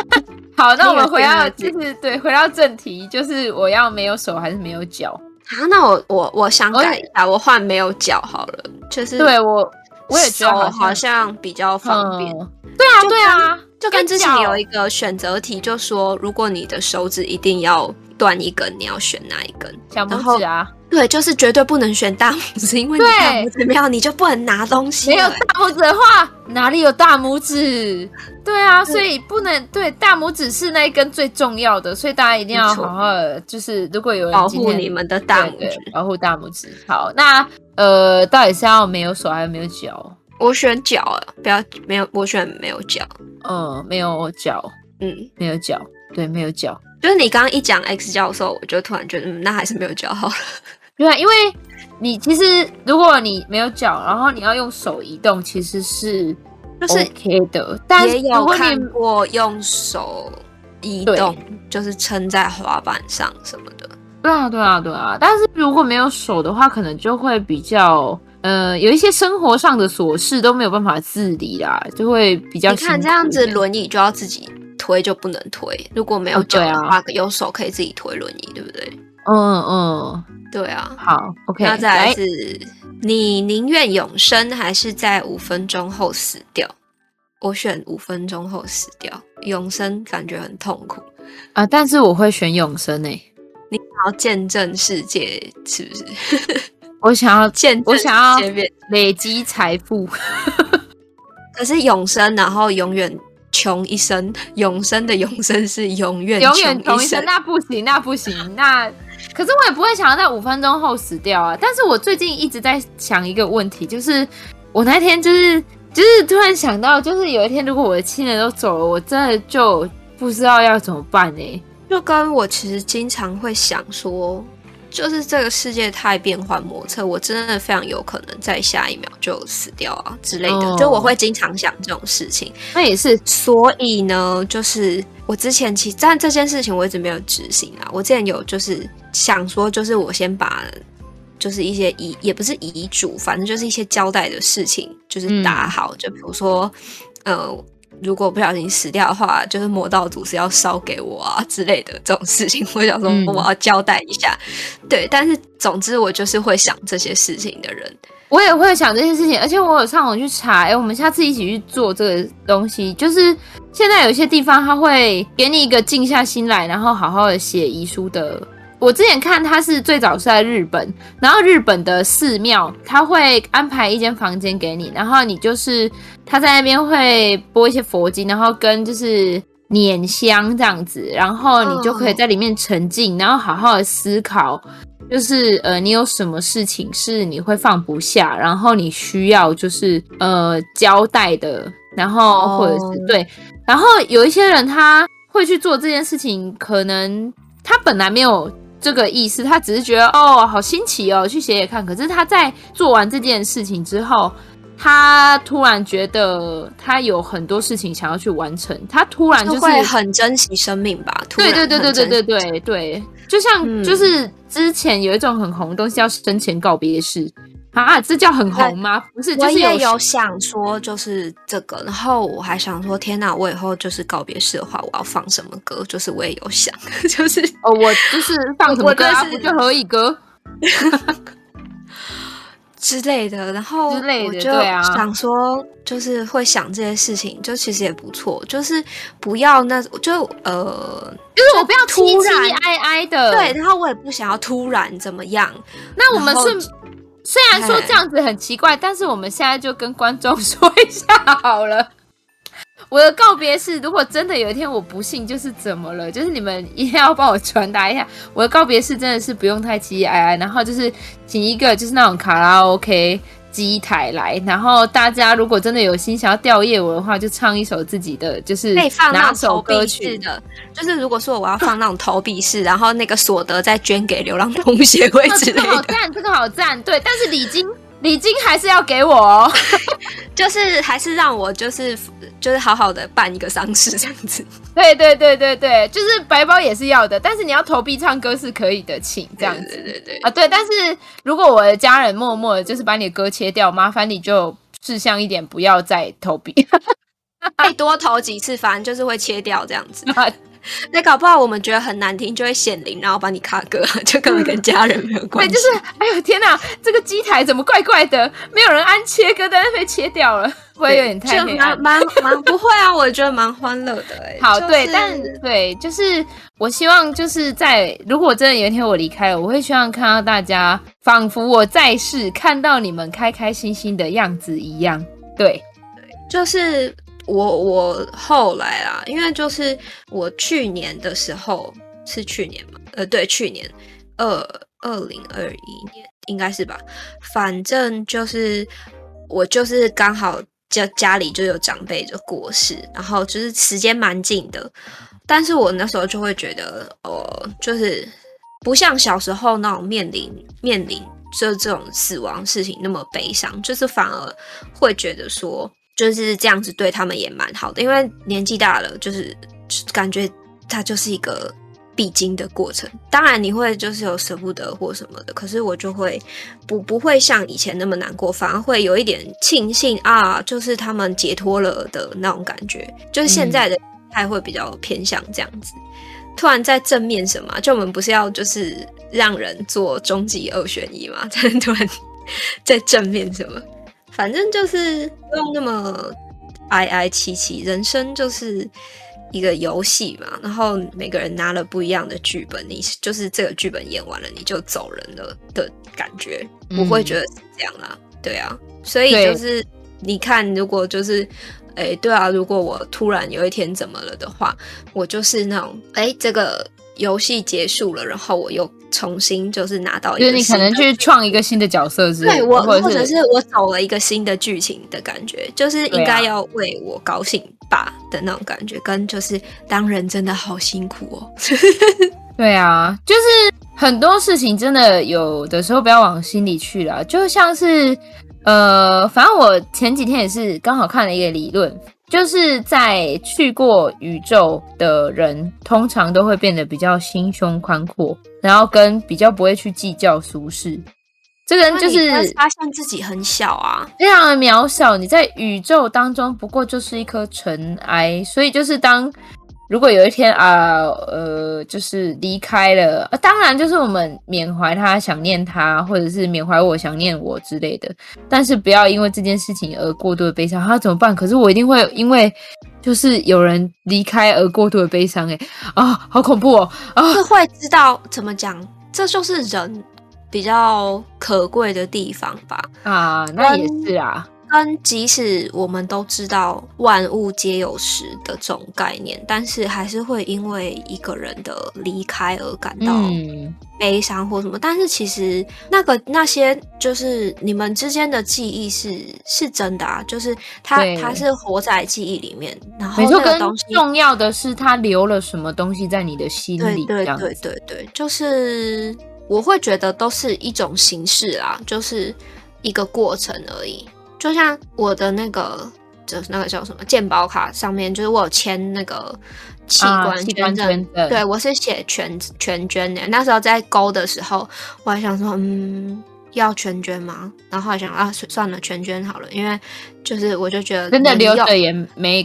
Speaker 3: 好，那我们回到就是对，回到正题，就是我要没有手还是没有脚？
Speaker 1: 啊，那我我我想改一下，我换没有脚好了，就是
Speaker 3: 对我我也觉得
Speaker 1: 好像比较方便。
Speaker 3: 嗯、对啊，对啊，
Speaker 1: 就跟之前有一个选择题，就说如果你的手指一定要断一根，你要选哪一根？
Speaker 3: 小拇指啊。
Speaker 1: 对，就是绝对不能选大拇指，因为你大拇指没有，你就不能拿东西。
Speaker 3: 没有大拇指的话，哪里有大拇指？对啊，所以不能对大拇指是那一根最重要的，所以大家一定要好好的，就是如果有人
Speaker 1: 保护你们的大拇指，
Speaker 3: 保护大拇指。好，那呃，到底是要没有手还是没有脚？
Speaker 1: 我选脚啊，不要没有，我选没有脚。
Speaker 3: 嗯，没有脚，嗯，没有脚，对，没有脚。
Speaker 1: 就是你刚刚一讲 X 教授，我就突然觉得，嗯，那还是没有教好了。
Speaker 3: 对啊，因为你其实如果你没有脚，然后你要用手移动，其实是就是 OK 的。但
Speaker 1: 也有看过用手移动，就是撑在滑板上什么的。
Speaker 3: 对啊，对啊，对啊。但是如果没有手的话，可能就会比较呃，有一些生活上的琐事都没有办法自理啦，就会比较。你
Speaker 1: 看这样子，轮椅就要自己推，就不能推。如果没有脚的话，哦啊、有手可以自己推轮椅，对不对？
Speaker 3: 嗯嗯，
Speaker 1: 对啊，
Speaker 3: 好，OK。
Speaker 1: 那再来是，来你宁愿永生还是在五分钟后死掉？我选五分钟后死掉，永生感觉很痛苦
Speaker 3: 啊。但是我会选永生诶、欸，
Speaker 1: 你想要见证世界是不是？
Speaker 3: 我想要 见，我想要累积财富。
Speaker 1: 可是永生，然后永远穷一生，永生的永生是永远
Speaker 3: 永远穷一生，那不行，那不行，那。可是我也不会想要在五分钟后死掉啊！但是我最近一直在想一个问题，就是我那天就是就是突然想到，就是有一天如果我的亲人都走了，我真的就不知道要怎么办呢、欸？
Speaker 1: 就跟我其实经常会想说，就是这个世界太变幻莫测，我真的非常有可能在下一秒就死掉啊之类的。哦、就我会经常想这种事情。
Speaker 3: 那也是，
Speaker 1: 所以呢，就是我之前其实但这件事情我一直没有执行啊。我之前有就是。想说就是我先把，就是一些遗也不是遗嘱，反正就是一些交代的事情，就是打好。嗯、就比如说，呃，如果不小心死掉的话，就是魔道祖师要烧给我啊之类的这种事情，我想说我要交代一下。嗯、对，但是总之我就是会想这些事情的人，
Speaker 3: 我也会想这些事情，而且我有上网去查，哎、欸，我们下次一起去做这个东西。就是现在有些地方他会给你一个静下心来，然后好好的写遗书的。我之前看他是最早是在日本，然后日本的寺庙他会安排一间房间给你，然后你就是他在那边会播一些佛经，然后跟就是捻香这样子，然后你就可以在里面沉浸，然后好好的思考，就是呃，你有什么事情是你会放不下，然后你需要就是呃交代的，然后或者是、oh. 对，然后有一些人他会去做这件事情，可能他本来没有这个意思，他只是觉得哦好新奇哦，去写写看。可是他在做完这件事情之后，他突然觉得他有很多事情想要去完成，他突然就是
Speaker 1: 会很珍惜生命吧？
Speaker 3: 对对对对对对对对。就像就是之前有一种很红的东西叫生前告别式啊，这叫很红吗？不是，就是
Speaker 1: 我也有想说就是这个，然后我还想说，天哪，我以后就是告别式的话，我要放什么歌？就是我也有想，就是
Speaker 3: 哦，我就是放什么歌啊？不就何以歌。
Speaker 1: 之类的，然后我就想说，就是会想这些事情，就其实也不错，就是不要那就呃，
Speaker 3: 就是我不要突然哀哀的，
Speaker 1: 对，然后我也不想要突然怎么样。
Speaker 3: 那我们是虽然说这样子很奇怪，但是我们现在就跟观众 说一下好了。我的告别是，如果真的有一天我不幸就是怎么了，就是你们一定要帮我传达一下，我的告别式真的是不用太凄哀哀，然后就是请一个就是那种卡拉 OK 机台来，然后大家如果真的有心想要吊夜我的话，就唱一首自己的，就是
Speaker 1: 可以放那首歌曲。的，就是如果说我要放那种投币式，然后那个所得再捐给流浪动物协会 之类的，这个好
Speaker 3: 赞，这个好赞，对，但是礼金礼金还是要给我哦，
Speaker 1: 就是还是让我就是。就是好好的办一个丧事这样子，
Speaker 3: 对对对对对，就是白包也是要的，但是你要投币唱歌是可以的，请这样子，
Speaker 1: 对对对，对
Speaker 3: 啊对，但是如果我的家人默默的就是把你的歌切掉，麻烦你就识相一点，不要再投币，
Speaker 1: 可以多投几次，反正就是会切掉这样子。那搞不好我们觉得很难听，就会显灵，然后把你卡歌，就根本跟家人没有关系。
Speaker 3: 对，就是哎呦天哪，这个机台怎么怪怪的？没有人按切歌，但是被切掉了，会有点太黑暗。
Speaker 1: 蛮蛮不会啊，我觉得蛮欢乐的哎。
Speaker 3: 好，就是、对，但对，就是我希望就是在如果真的有一天我离开了，我会希望看到大家仿佛我在世，看到你们开开心心的样子一样。对，
Speaker 1: 对，就是。我我后来啊，因为就是我去年的时候是去年嘛，呃，对，去年二二零二一年应该是吧，反正就是我就是刚好家家里就有长辈就过世，然后就是时间蛮近的，但是我那时候就会觉得，呃，就是不像小时候那种面临面临就这种死亡事情那么悲伤，就是反而会觉得说。就是这样子对他们也蛮好的，因为年纪大了，就是感觉它就是一个必经的过程。当然你会就是有舍不得或什么的，可是我就会不不会像以前那么难过，反而会有一点庆幸啊，就是他们解脱了的那种感觉。就是现在的还会比较偏向这样子。嗯、突然在正面什么？就我们不是要就是让人做终极二选一吗？突然在正面什么？反正就是不用那么哀哀戚戚，人生就是一个游戏嘛。然后每个人拿了不一样的剧本，你就是这个剧本演完了，你就走人了的感觉，不会觉得是这样啦。嗯、对啊，所以就是你看，如果就是哎，对啊，如果我突然有一天怎么了的话，我就是那种哎，这个。游戏结束了，然后我又重新就是拿到一个，
Speaker 3: 就是你可能去创一个新的角色之类，
Speaker 1: 对，我或者，是我走了一个新的剧情的感觉，就是应该要为我高兴吧的那种感觉，啊、跟就是当人真的好辛苦哦。
Speaker 3: 对啊，就是很多事情真的有的时候不要往心里去了，就像是呃，反正我前几天也是刚好看了一个理论。就是在去过宇宙的人，通常都会变得比较心胸宽阔，然后跟比较不会去计较俗事。这个人就是
Speaker 1: 发现自己很小啊，
Speaker 3: 非常的渺小。你在宇宙当中不过就是一颗尘埃，所以就是当。如果有一天啊，呃，就是离开了，呃，当然就是我们缅怀他、想念他，或者是缅怀我、想念我之类的。但是不要因为这件事情而过度的悲伤。他怎么办？可是我一定会因为就是有人离开而过度的悲伤。哎，啊，好恐怖哦！啊，
Speaker 1: 是会知道怎么讲，这就是人比较可贵的地方吧？
Speaker 3: 啊，那也是啊。
Speaker 1: 跟即使我们都知道万物皆有时的这种概念，但是还是会因为一个人的离开而感到悲伤或什么。嗯、但是其实那个那些就是你们之间的记忆是是真的啊，就是他他是活在记忆里面，然后那个东西
Speaker 3: 重要的是他留了什么东西在你的心里。
Speaker 1: 对对对对对，就是。我会觉得都是一种形式啦，就是一个过程而已。就像我的那个，就是那个叫什么健保卡上面，就是我有签那个器官捐赠，啊、对我是写全全捐的。那时候在勾的时候，我还想说，嗯，要全捐吗？然后还想啊，算了，全捐好了，因为就是我就觉得
Speaker 3: 真的留着也没。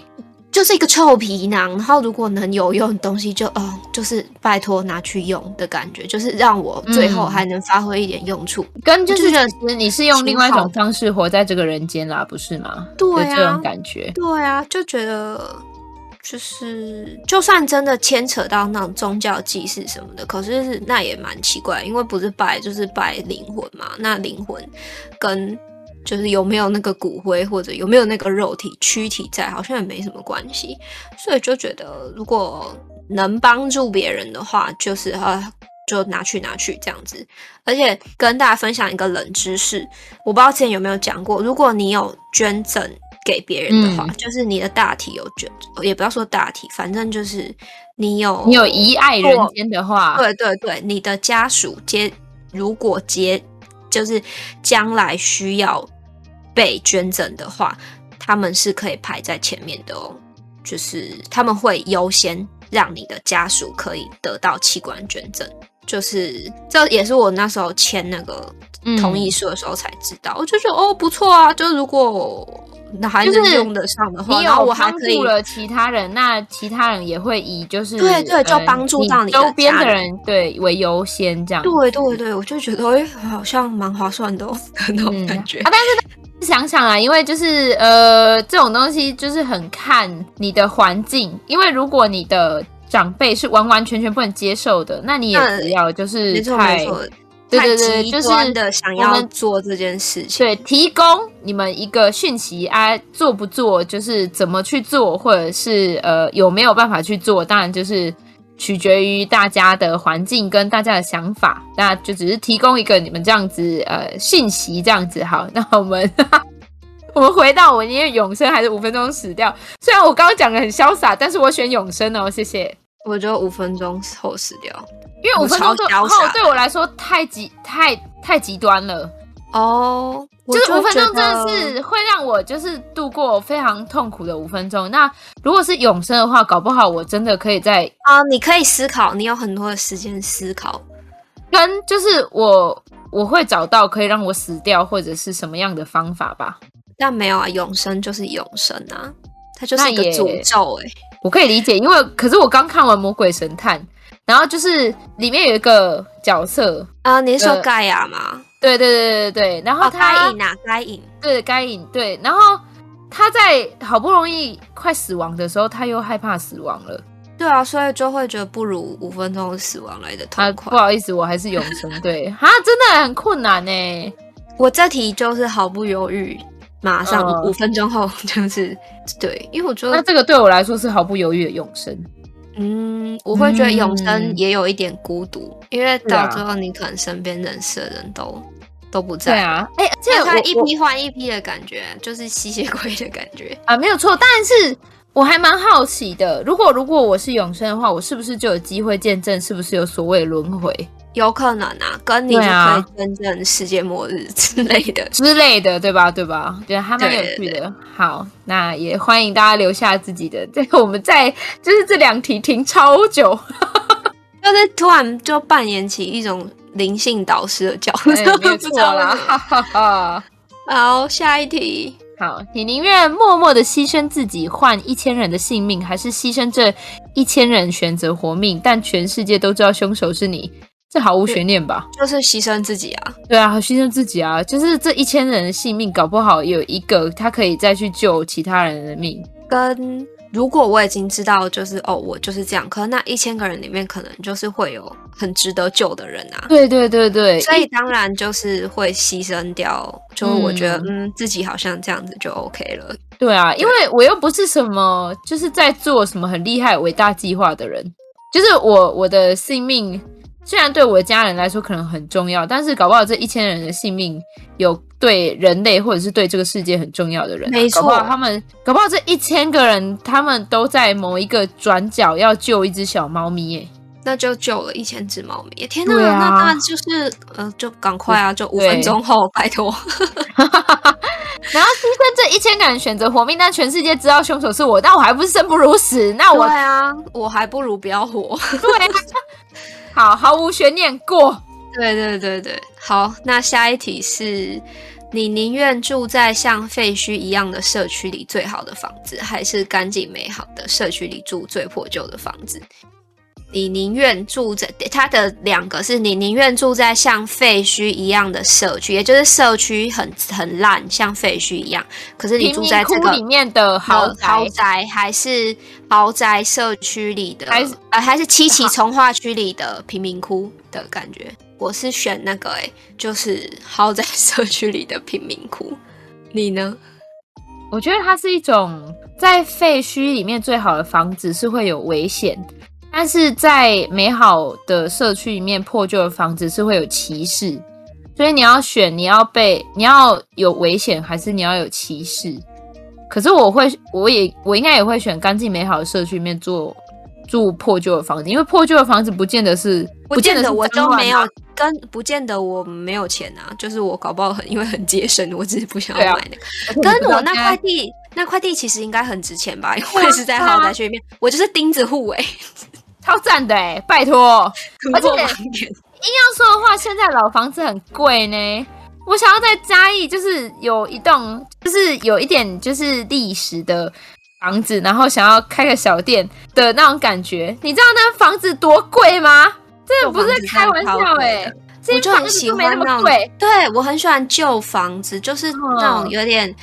Speaker 1: 就是一个臭皮囊，然后如果能有用的东西就，就哦，就是拜托拿去用的感觉，就是让我最后还能发挥一点用处。
Speaker 3: 嗯、跟就是你是用另外一种方式活在这个人间啦，不是吗？
Speaker 1: 对啊，
Speaker 3: 这种感觉。
Speaker 1: 对啊，就觉得就是，就算真的牵扯到那种宗教祭祀什么的，可是那也蛮奇怪，因为不是拜就是拜灵魂嘛，那灵魂跟。就是有没有那个骨灰，或者有没有那个肉体躯体在，好像也没什么关系。所以就觉得，如果能帮助别人的话，就是啊，就拿去拿去这样子。而且跟大家分享一个冷知识，我不知道之前有没有讲过，如果你有捐赠给别人的话，嗯、就是你的大体有捐，也不要说大体，反正就是你有
Speaker 3: 你有遗爱人间的话，
Speaker 1: 对对对，你的家属接如果接，就是将来需要。被捐赠的话，他们是可以排在前面的哦，就是他们会优先让你的家属可以得到器官捐赠，就是这也是我那时候签那个同意书的时候才知道，嗯、我就觉得哦不错啊，就如果那还能用得上的话，
Speaker 3: 你有帮助了其他人，那其他人也会以就是
Speaker 1: 对对，就帮助到你
Speaker 3: 周边的人对为优先这样，
Speaker 1: 对对对，我就觉得哎，好像蛮划算的哦，那种感觉、
Speaker 3: 嗯、啊，但是。想想啊，因为就是呃，这种东西就是很看你的环境。因为如果你的长辈是完完全全不能接受的，那你也不要就是太，对对对，就是
Speaker 1: 的想要做这件事情。
Speaker 3: 对，提供你们一个讯息啊，做不做，就是怎么去做，或者是呃有没有办法去做，当然就是。取决于大家的环境跟大家的想法，那就只是提供一个你们这样子呃信息这样子好。那我们 我们回到我因为永生还是五分钟死掉。虽然我刚刚讲的很潇洒，但是我选永生哦，谢谢。
Speaker 1: 我就五分钟后死掉，
Speaker 3: 因为五分钟后对我来说太极太太极端了
Speaker 1: 哦。
Speaker 3: 就是五分钟真的是会让我就是度过非常痛苦的五分钟。那如果是永生的话，搞不好我真的可以在
Speaker 1: 啊，你可以思考，你有很多的时间思考，
Speaker 3: 跟就是我我会找到可以让我死掉或者是什么样的方法吧。
Speaker 1: 但没有啊，永生就是永生啊，它就是一个诅咒哎、欸。
Speaker 3: 我可以理解，因为可是我刚看完《魔鬼神探》，然后就是里面有一个角色
Speaker 1: 啊，你是说盖亚吗？
Speaker 3: 对对对对对，然后他
Speaker 1: 该隐啊，该隐，
Speaker 3: 对该隐，对，然后他在好不容易快死亡的时候，他又害怕死亡了。
Speaker 1: 对啊，所以就会觉得不如五分钟死亡来的痛快。
Speaker 3: 啊，不好意思，我还是永生。对，啊，真的很困难呢。
Speaker 1: 我这题就是毫不犹豫，马上五分钟后就是对，因为我觉得
Speaker 3: 那这个对我来说是毫不犹豫的永生。
Speaker 1: 嗯，我会觉得永生也有一点孤独，嗯、因为到最后你可能身边认识的人都、啊、都不在。
Speaker 3: 对啊，哎、欸，
Speaker 1: 这他一批换一批的感觉，就是吸血鬼的感觉
Speaker 3: 啊，没有错。但是我还蛮好奇的，如果如果我是永生的话，我是不是就有机会见证是不是有所谓轮回？
Speaker 1: 有可能啊，跟你就可以真正世界末日之类的、
Speaker 3: 啊、之类的，对吧？对吧？对，还蛮有趣的。对对对，好，那也欢迎大家留下自己的。对，我们在就是这两题停超久，
Speaker 1: 就是突然就扮演起一种灵性导师的角色，
Speaker 3: 没错啦。
Speaker 1: 好，下一题。
Speaker 3: 好，你宁愿默默的牺牲自己换一千人的性命，还是牺牲这一千人选择活命，但全世界都知道凶手是你？这毫无悬念吧？
Speaker 1: 就是牺牲自己啊！
Speaker 3: 对啊，牺牲自己啊！就是这一千人的性命，搞不好有一个他可以再去救其他人的命。
Speaker 1: 跟如果我已经知道，就是哦，我就是这样，可能那一千个人里面，可能就是会有很值得救的人啊。
Speaker 3: 对对对对，
Speaker 1: 所以当然就是会牺牲掉，就我觉得嗯，嗯，自己好像这样子就 OK 了。
Speaker 3: 对啊，因为我又不是什么就是在做什么很厉害伟大计划的人，就是我我的性命。虽然对我的家人来说可能很重要，但是搞不好这一千人的性命有对人类或者是对这个世界很重要的人，啊，
Speaker 1: 没错，
Speaker 3: 搞不好他们搞不好这一千个人，他们都在某一个转角要救一只小猫咪耶，
Speaker 1: 那就救了一千只猫咪。天哪，啊，那那就是呃，就赶快啊，就五分钟后，拜托。
Speaker 3: 然后牺牲这一千个人选择活命，但全世界知道凶手是我，但我还不是生不如死？那我
Speaker 1: 对啊，我还不如不要活。
Speaker 3: 对，啊。好，毫无悬念过。
Speaker 1: 对对对对，好，那下一题是：你宁愿住在像废墟一样的社区里最好的房子，还是干净美好的社区里住最破旧的房子？你宁愿住在它的两个是你宁愿住在像废墟一样的社区，也就是社区很很烂，像废墟一样。可是你住在这个
Speaker 3: 里面的豪宅，
Speaker 1: 豪宅还是豪宅社区里的，还是呃还是七期从化区里的贫民窟的感觉？我是选那个哎、欸，就是豪宅社区里的贫民窟。你呢？
Speaker 3: 我觉得它是一种在废墟里面最好的房子是会有危险。但是在美好的社区里面，破旧的房子是会有歧视，所以你要选，你要被，你要有危险，还是你要有歧视？可是我会，我也，我应该也会选干净美好的社区里面住住破旧的房子，因为破旧的房子不见得是，
Speaker 1: 不见得我都没有跟，不见得我没有钱啊，就是我搞不好很因为很节省，我只是不想要买那个。跟我那块地，那块地其实应该很值钱吧？因为是在豪宅区里面，我就是钉子户哎。
Speaker 3: 超赞的哎，拜托！而且硬要说的话，现在老房子很贵呢。我想要在嘉义，就是有一栋，就是有一点就是历史的房子，然后想要开个小店的那种感觉。你知道那房子多贵吗？这不是开玩笑哎，
Speaker 1: 我就很喜欢那种。对，我很喜欢旧房子，就是那种有点。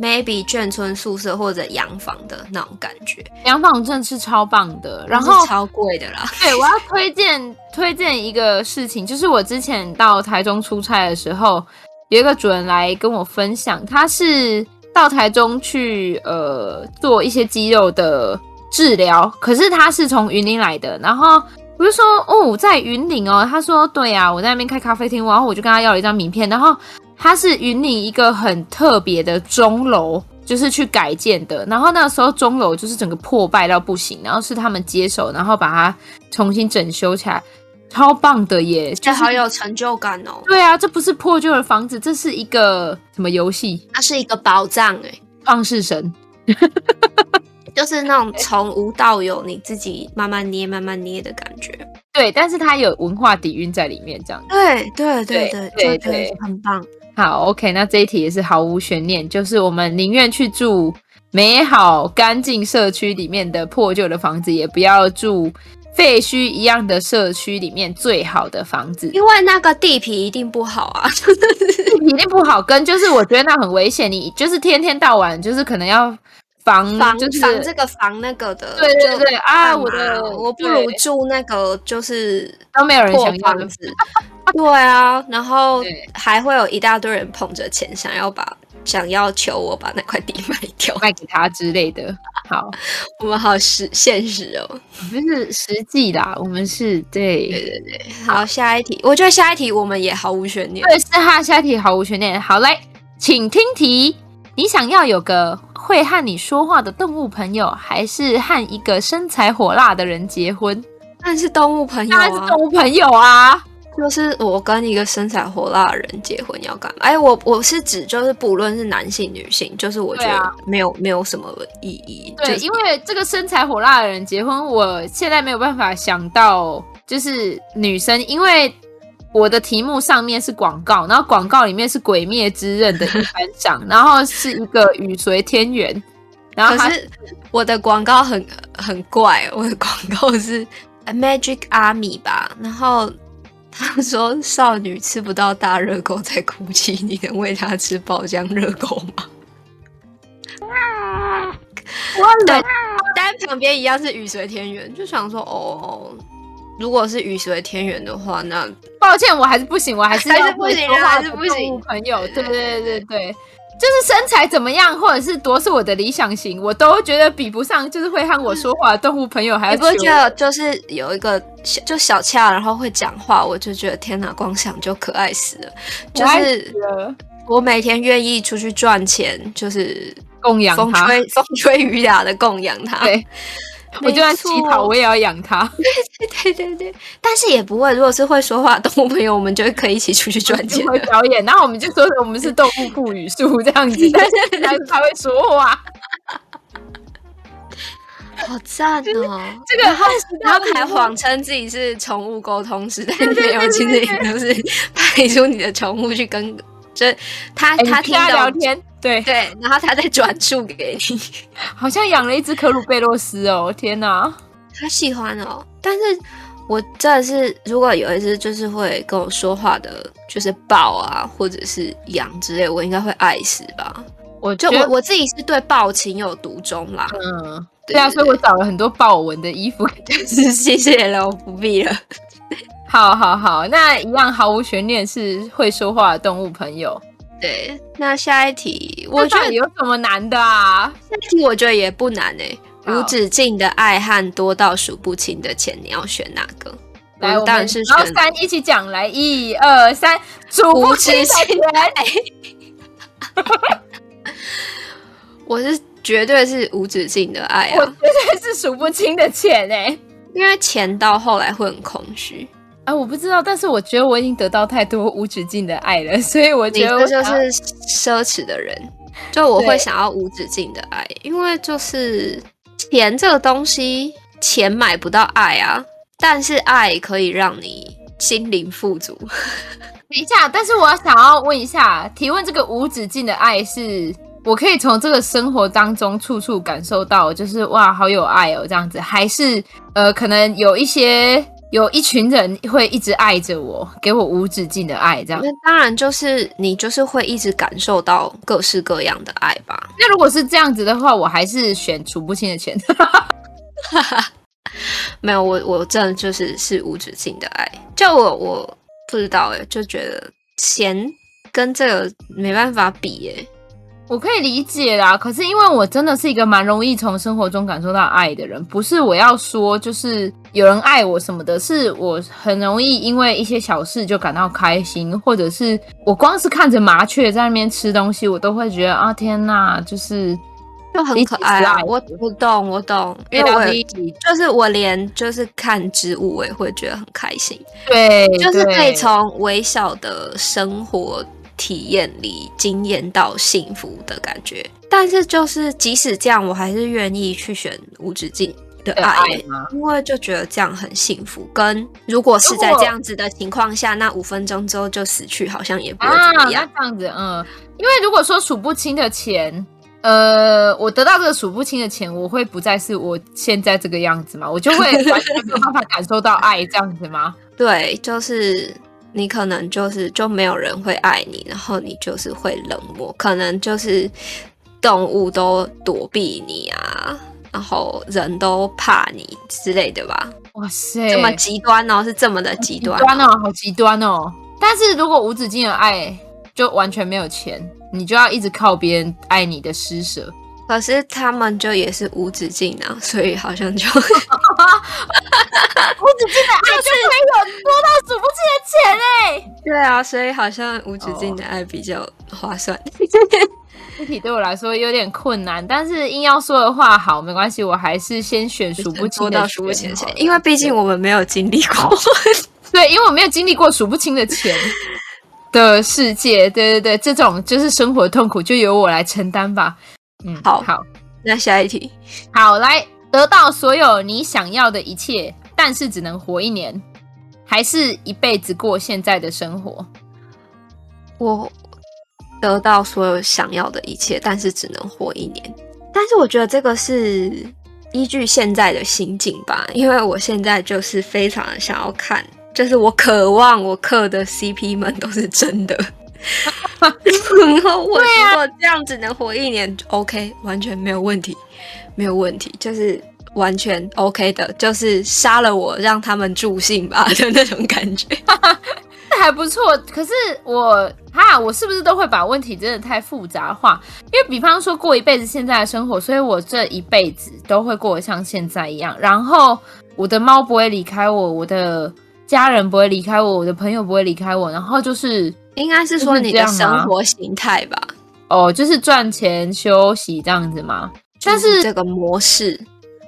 Speaker 1: Maybe 眷村宿舍或者洋房的那种感觉，
Speaker 3: 洋房真的是超棒的，然后
Speaker 1: 超贵的啦。
Speaker 3: 对，我要推荐推荐一个事情，就是我之前到台中出差的时候，有一个主人来跟我分享，他是到台中去呃做一些肌肉的治疗，可是他是从云林来的，然后我就说哦，在云林哦，他说对啊，我在那边开咖啡厅，然后我就跟他要了一张名片，然后。它是云林一个很特别的钟楼，就是去改建的。然后那时候钟楼就是整个破败到不行，然后是他们接手，然后把它重新整修起来，超棒的耶！
Speaker 1: 这好有成就感哦。
Speaker 3: 对啊，这不是破旧的房子，这是一个什么游戏？
Speaker 1: 它是一个宝藏哎，
Speaker 3: 创世神，
Speaker 1: 就是那种从无到有，你自己慢慢捏、慢慢捏的感觉。
Speaker 3: 对，但是它有文化底蕴在里面，这样子。
Speaker 1: 对对对对对对，很棒。
Speaker 3: 好，OK，那这一题也是毫无悬念，就是我们宁愿去住美好干净社区里面的破旧的房子，也不要住废墟一样的社区里面最好的房子，
Speaker 1: 因为那个地皮一定不好啊，
Speaker 3: 地皮一定不好跟，就是我觉得那很危险，你就是天天到晚就是可能要防
Speaker 1: 防、
Speaker 3: 就是、
Speaker 1: 防这个防那个的，
Speaker 3: 对对对啊，我的
Speaker 1: 我不如住那个就是
Speaker 3: 都没有人想要的。
Speaker 1: 对啊，然后还会有一大堆人捧着钱，想要把想要求我把那块地卖掉，
Speaker 3: 卖给他之类的。好，
Speaker 1: 我们好实现实哦，
Speaker 3: 不是实际啦，我们是对
Speaker 1: 对对对。好，下一题，我觉得下一题我们也毫无悬念。
Speaker 3: 对，是哈，下一题毫无悬念。好，嘞，请听题：你想要有个会和你说话的动物朋友，还是和一个身材火辣的人结婚？
Speaker 1: 那是动物朋友啊，
Speaker 3: 是动物朋友啊。
Speaker 1: 就是我跟一个身材火辣的人结婚要干嘛？哎，我我是指就是不论是男性女性，就是我觉得没有、啊、没有什么意义。
Speaker 3: 对，
Speaker 1: 就是、
Speaker 3: 因为这个身材火辣的人结婚，我现在没有办法想到就是女生，因为我的题目上面是广告，然后广告里面是《鬼灭之刃》的一番赏，然后是一个雨随天缘，然后
Speaker 1: 可是我的广告很很怪，我的广告是 A Magic Army 吧，然后。他说：“少女吃不到大热狗在哭泣，你能喂她吃爆浆热狗吗？”
Speaker 3: 我对
Speaker 1: 但旁边一样是雨随天缘，就想说哦，如果是雨随天缘的话，那
Speaker 3: 抱歉，我还是不行，我还是
Speaker 1: 还是不行，还是不行，
Speaker 3: 朋友，对对对对。就是身材怎么样，或者是多是我的理想型，我都觉得比不上，就是会和我说话的动物朋友还要。
Speaker 1: 你不觉得就是有一个小就小恰，然后会讲话，我就觉得天哪，光想就可爱死了。就是我每天愿意出去赚钱，就是
Speaker 3: 供养他，
Speaker 1: 风吹风吹雨打的供养他。
Speaker 3: 对。我就算乞讨，我也要养它。
Speaker 1: 对对对对对，但是也不会。如果是会说话的动物朋友，我们就可以一起出去赚钱，
Speaker 3: 会表演。然后我们就说我们是动物不语术这样子，但是还是会说话。
Speaker 1: 好赞哦！
Speaker 3: 这个
Speaker 1: 他们还谎称自己是宠物沟通师，但是没有，其实也都是派出你的宠物去跟。就他他听到
Speaker 3: 聊天，对
Speaker 1: 对，然后他再转述给你，
Speaker 3: 好像养了一只可鲁贝洛斯哦，天哪，
Speaker 1: 他喜欢哦。但是我真的是，如果有一只就是会跟我说话的，就是豹啊，或者是羊之类，我应该会爱死吧。我就我我自己是对豹情有独钟啦，
Speaker 3: 嗯，对啊，所以我找了很多豹纹的衣服，
Speaker 1: 就是 谢谢了，我不必了。
Speaker 3: 好好好，那一样毫无悬念是会说话的动物朋友。
Speaker 1: 对，那下一题，我觉得
Speaker 3: 有什么难的啊？
Speaker 1: 下一题我觉得也不难诶、欸。无止境的爱和多到数不清的钱，你要选哪个？
Speaker 3: 来，我当然是选三一起讲，来，一二三，数不清的钱。
Speaker 1: 我是绝对是无止境的爱啊！
Speaker 3: 我绝对是数不清的钱诶、欸，
Speaker 1: 因为钱到后来会很空虚。
Speaker 3: 啊，我不知道，但是我觉得我已经得到太多无止境的爱了，所以我觉得我
Speaker 1: 就是奢侈的人，就我会想要无止境的爱，因为就是钱这个东西，钱买不到爱啊，但是爱可以让你心灵富足。
Speaker 3: 等一下，但是我想要问一下，提问这个无止境的爱是，我可以从这个生活当中处处感受到，就是哇，好有爱哦，这样子，还是呃，可能有一些。有一群人会一直爱着我，给我无止境的爱，这样。
Speaker 1: 那当然就是你就是会一直感受到各式各样的爱吧。
Speaker 3: 那如果是这样子的话，我还是选数不清的钱。
Speaker 1: 没有，我我真的就是是无止境的爱。就我我不知道哎，就觉得钱跟这个没办法比哎。
Speaker 3: 我可以理解啦，可是因为我真的是一个蛮容易从生活中感受到爱的人，不是我要说就是有人爱我什么的，是我很容易因为一些小事就感到开心，或者是我光是看着麻雀在那边吃东西，我都会觉得啊天哪，就是
Speaker 1: 就很可爱啊！我我懂我懂，因为我就是我连就是看植物我也会觉得很开心，
Speaker 3: 对，
Speaker 1: 就是可以从微小的生活。体验里惊艳到幸福的感觉，但是就是即使这样，我还是愿意去选无止境的爱，爱因为就觉得这样很幸福。跟如果是在这样子的情况下，那五分钟之后就死去，好像也不会怎么样。
Speaker 3: 啊、那这样子，嗯，因为如果说数不清的钱，呃，我得到这个数不清的钱，我会不再是我现在这个样子吗？我就会完全没有办法感受到爱这样子吗？
Speaker 1: 对，就是。你可能就是就没有人会爱你，然后你就是会冷漠，可能就是动物都躲避你啊，然后人都怕你之类的吧。
Speaker 3: 哇塞，
Speaker 1: 这么极端哦，是这么的极端哦，
Speaker 3: 极端哦，好极端哦。但是如果无止境的爱，就完全没有钱，你就要一直靠别人爱你的施舍。
Speaker 1: 可是他们就也是无止境啊，所以好像就 无止境的
Speaker 3: 爱就可以有多到数不清的钱哎。
Speaker 1: 对啊，所以好像无止境的爱比较划算。
Speaker 3: 这题对我来说有点困难，但是硬要说的话，好，没关系，我还是先选数不清的数不清的钱，
Speaker 1: 因为毕竟我们没有经历过。
Speaker 3: 对，因为我没有经历过数不清的钱的世界。对对对，这种就是生活痛苦，就由我来承担吧。
Speaker 1: 嗯，好好，那下一题，
Speaker 3: 好，来得到所有你想要的一切，但是只能活一年，还是一辈子过现在的生活？
Speaker 1: 我得到所有想要的一切，但是只能活一年。但是我觉得这个是依据现在的心境吧，因为我现在就是非常的想要看，就是我渴望我磕的 CP 们都是真的。然后我如果这样只能活一年，OK，完全没有问题，没有问题。就是完全 OK 的，就是杀了我，让他们助兴吧 的那种感觉。
Speaker 3: 这 还不错，可是我哈，我是不是都会把问题真的太复杂化？因为比方说过一辈子现在的生活，所以我这一辈子都会过得像现在一样。然后我的猫不会离开我，我的家人不会离开我，我的朋友不会离开我。然后就是
Speaker 1: 应该是说你的生活形态吧？
Speaker 3: 哦，就是赚钱休息这样子吗？但是
Speaker 1: 这个模式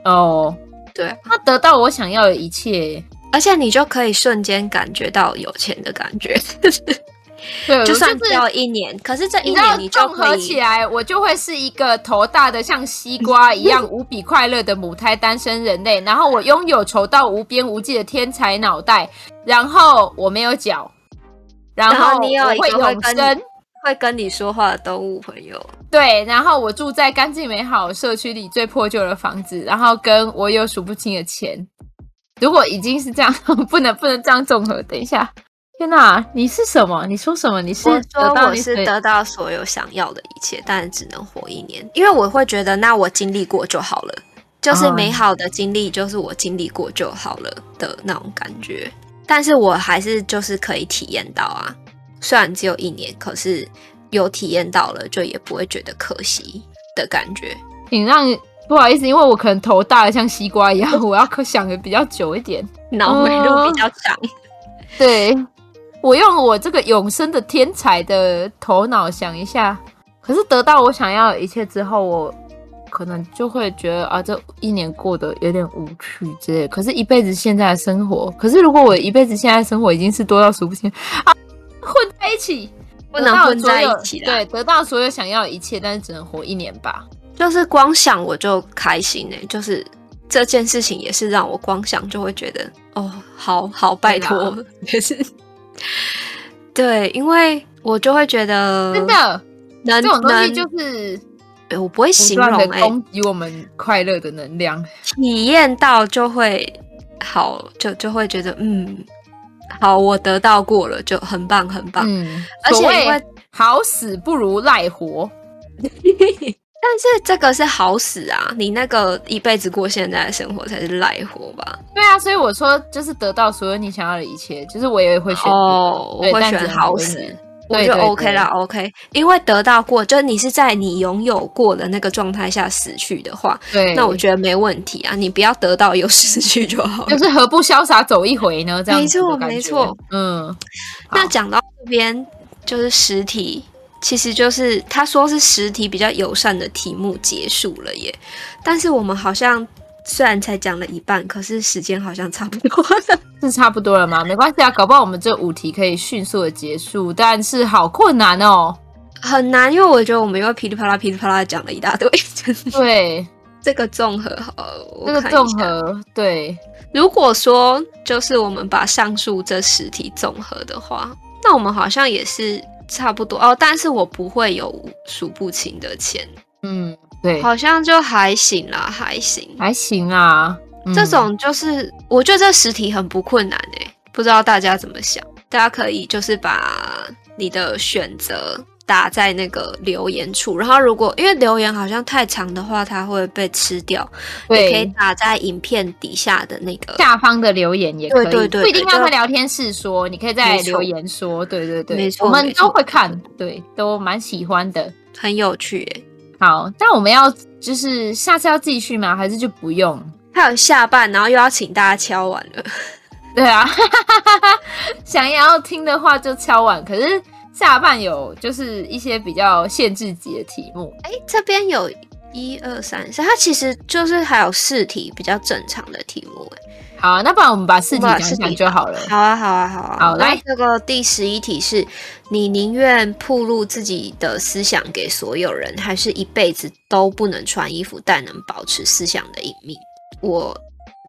Speaker 3: 哦，
Speaker 1: 对，
Speaker 3: 他得到我想要的一切。
Speaker 1: 而且你就可以瞬间感觉到有钱的感觉，
Speaker 3: 对，
Speaker 1: 就算只有一年，可是这一年你综
Speaker 3: 合起来，我就会是一个头大的像西瓜一样 无比快乐的母胎单身人类。然后我拥有丑到无边无际的天才脑袋，然后我没有脚，然后你有会永生
Speaker 1: 会跟你说话的动物朋友，
Speaker 3: 对，然后我住在干净美好社区里最破旧的房子，然后跟我有数不清的钱。如果已经是这样，不能不能这样综合。等一下，天哪，你是什么？你说什么？你是
Speaker 1: 我说我是得到所有想要的一切，但只能活一年，因为我会觉得，那我经历过就好了，就是美好的经历，就是我经历过就好了的那种感觉。但是我还是就是可以体验到啊，虽然只有一年，可是有体验到了，就也不会觉得可惜的感觉。
Speaker 3: 你让。不好意思，因为我可能头大的像西瓜一样，我要可想的比较久一点，
Speaker 1: 脑回路比较长。
Speaker 3: 对，我用我这个永生的天才的头脑想一下，可是得到我想要的一切之后，我可能就会觉得啊，这一年过得有点无趣之类。可是，一辈子现在的生活，可是如果我一辈子现在的生活已经是多到数不清啊，混在一起，
Speaker 1: 不能混在一起了。
Speaker 3: 对，得到所有想要的一切，但是只能活一年吧。
Speaker 1: 就是光想我就开心呢、欸，就是这件事情也是让我光想就会觉得哦，好好拜托，也是对，因为我就会觉得
Speaker 3: 真的，能这种东西就是，
Speaker 1: 欸、我不会形容哎、欸，
Speaker 3: 给我们快乐的能量，
Speaker 1: 体验到就会好，就就会觉得嗯，好，我得到过了，就很棒很棒，
Speaker 3: 嗯，而且因为好死不如赖活。
Speaker 1: 但是这个是好死啊！你那个一辈子过现在的生活才是赖活吧？
Speaker 3: 对啊，所以我说就是得到所有你想要的一切，就是我也会选
Speaker 1: 哦，我会选好死，我就 OK 啦，OK。因为得到过，就是你是在你拥有过的那个状态下死去的话，
Speaker 3: 对，
Speaker 1: 那我觉得没问题啊。你不要得到又失去就好，
Speaker 3: 就是何不潇洒走一回呢？这样
Speaker 1: 没错，没错。
Speaker 3: 嗯，
Speaker 1: 那讲到这边就是实体。其实就是他说是实体比较友善的题目结束了耶，但是我们好像虽然才讲了一半，可是时间好像差不多了，
Speaker 3: 是差不多了吗？没关系啊，搞不好我们这五题可以迅速的结束，但是好困难哦，
Speaker 1: 很难，因为我觉得我们又噼里啪啦噼里啪啦讲了一大堆。
Speaker 3: 对，
Speaker 1: 这个综合好，
Speaker 3: 这个综合对，
Speaker 1: 如果说就是我们把上述这十题综合的话，那我们好像也是。差不多哦，但是我不会有数不清的钱。
Speaker 3: 嗯，对，
Speaker 1: 好像就还行啦，还行，
Speaker 3: 还行啊。
Speaker 1: 嗯、这种就是我觉得这实体很不困难诶，不知道大家怎么想？大家可以就是把你的选择。打在那个留言处，然后如果因为留言好像太长的话，它会被吃掉。对，也可以打在影片底下的那个
Speaker 3: 下方的留言也可以，
Speaker 1: 对对对，
Speaker 3: 不一定要在聊天室说，你可以在留言说，对对对，
Speaker 1: 没错，
Speaker 3: 我们都会看，对，都蛮喜欢的，
Speaker 1: 很有趣耶。
Speaker 3: 好，那我们要就是下次要继续吗？还是就不用？
Speaker 1: 还有下半，然后又要请大家敲碗了。
Speaker 3: 对啊，想要听的话就敲碗，可是。下半有就是一些比较限制级的题目，
Speaker 1: 哎，这边有一二三四，它其实就是还有四题比较正常的题目，哎，
Speaker 3: 好啊，那不然我们把四题讲讲就好了。
Speaker 1: 好啊，好啊，好啊。
Speaker 3: 好，来
Speaker 1: 这个第十一题是：你宁愿暴露自己的思想给所有人，还是一辈子都不能穿衣服，但能保持思想的隐秘？我。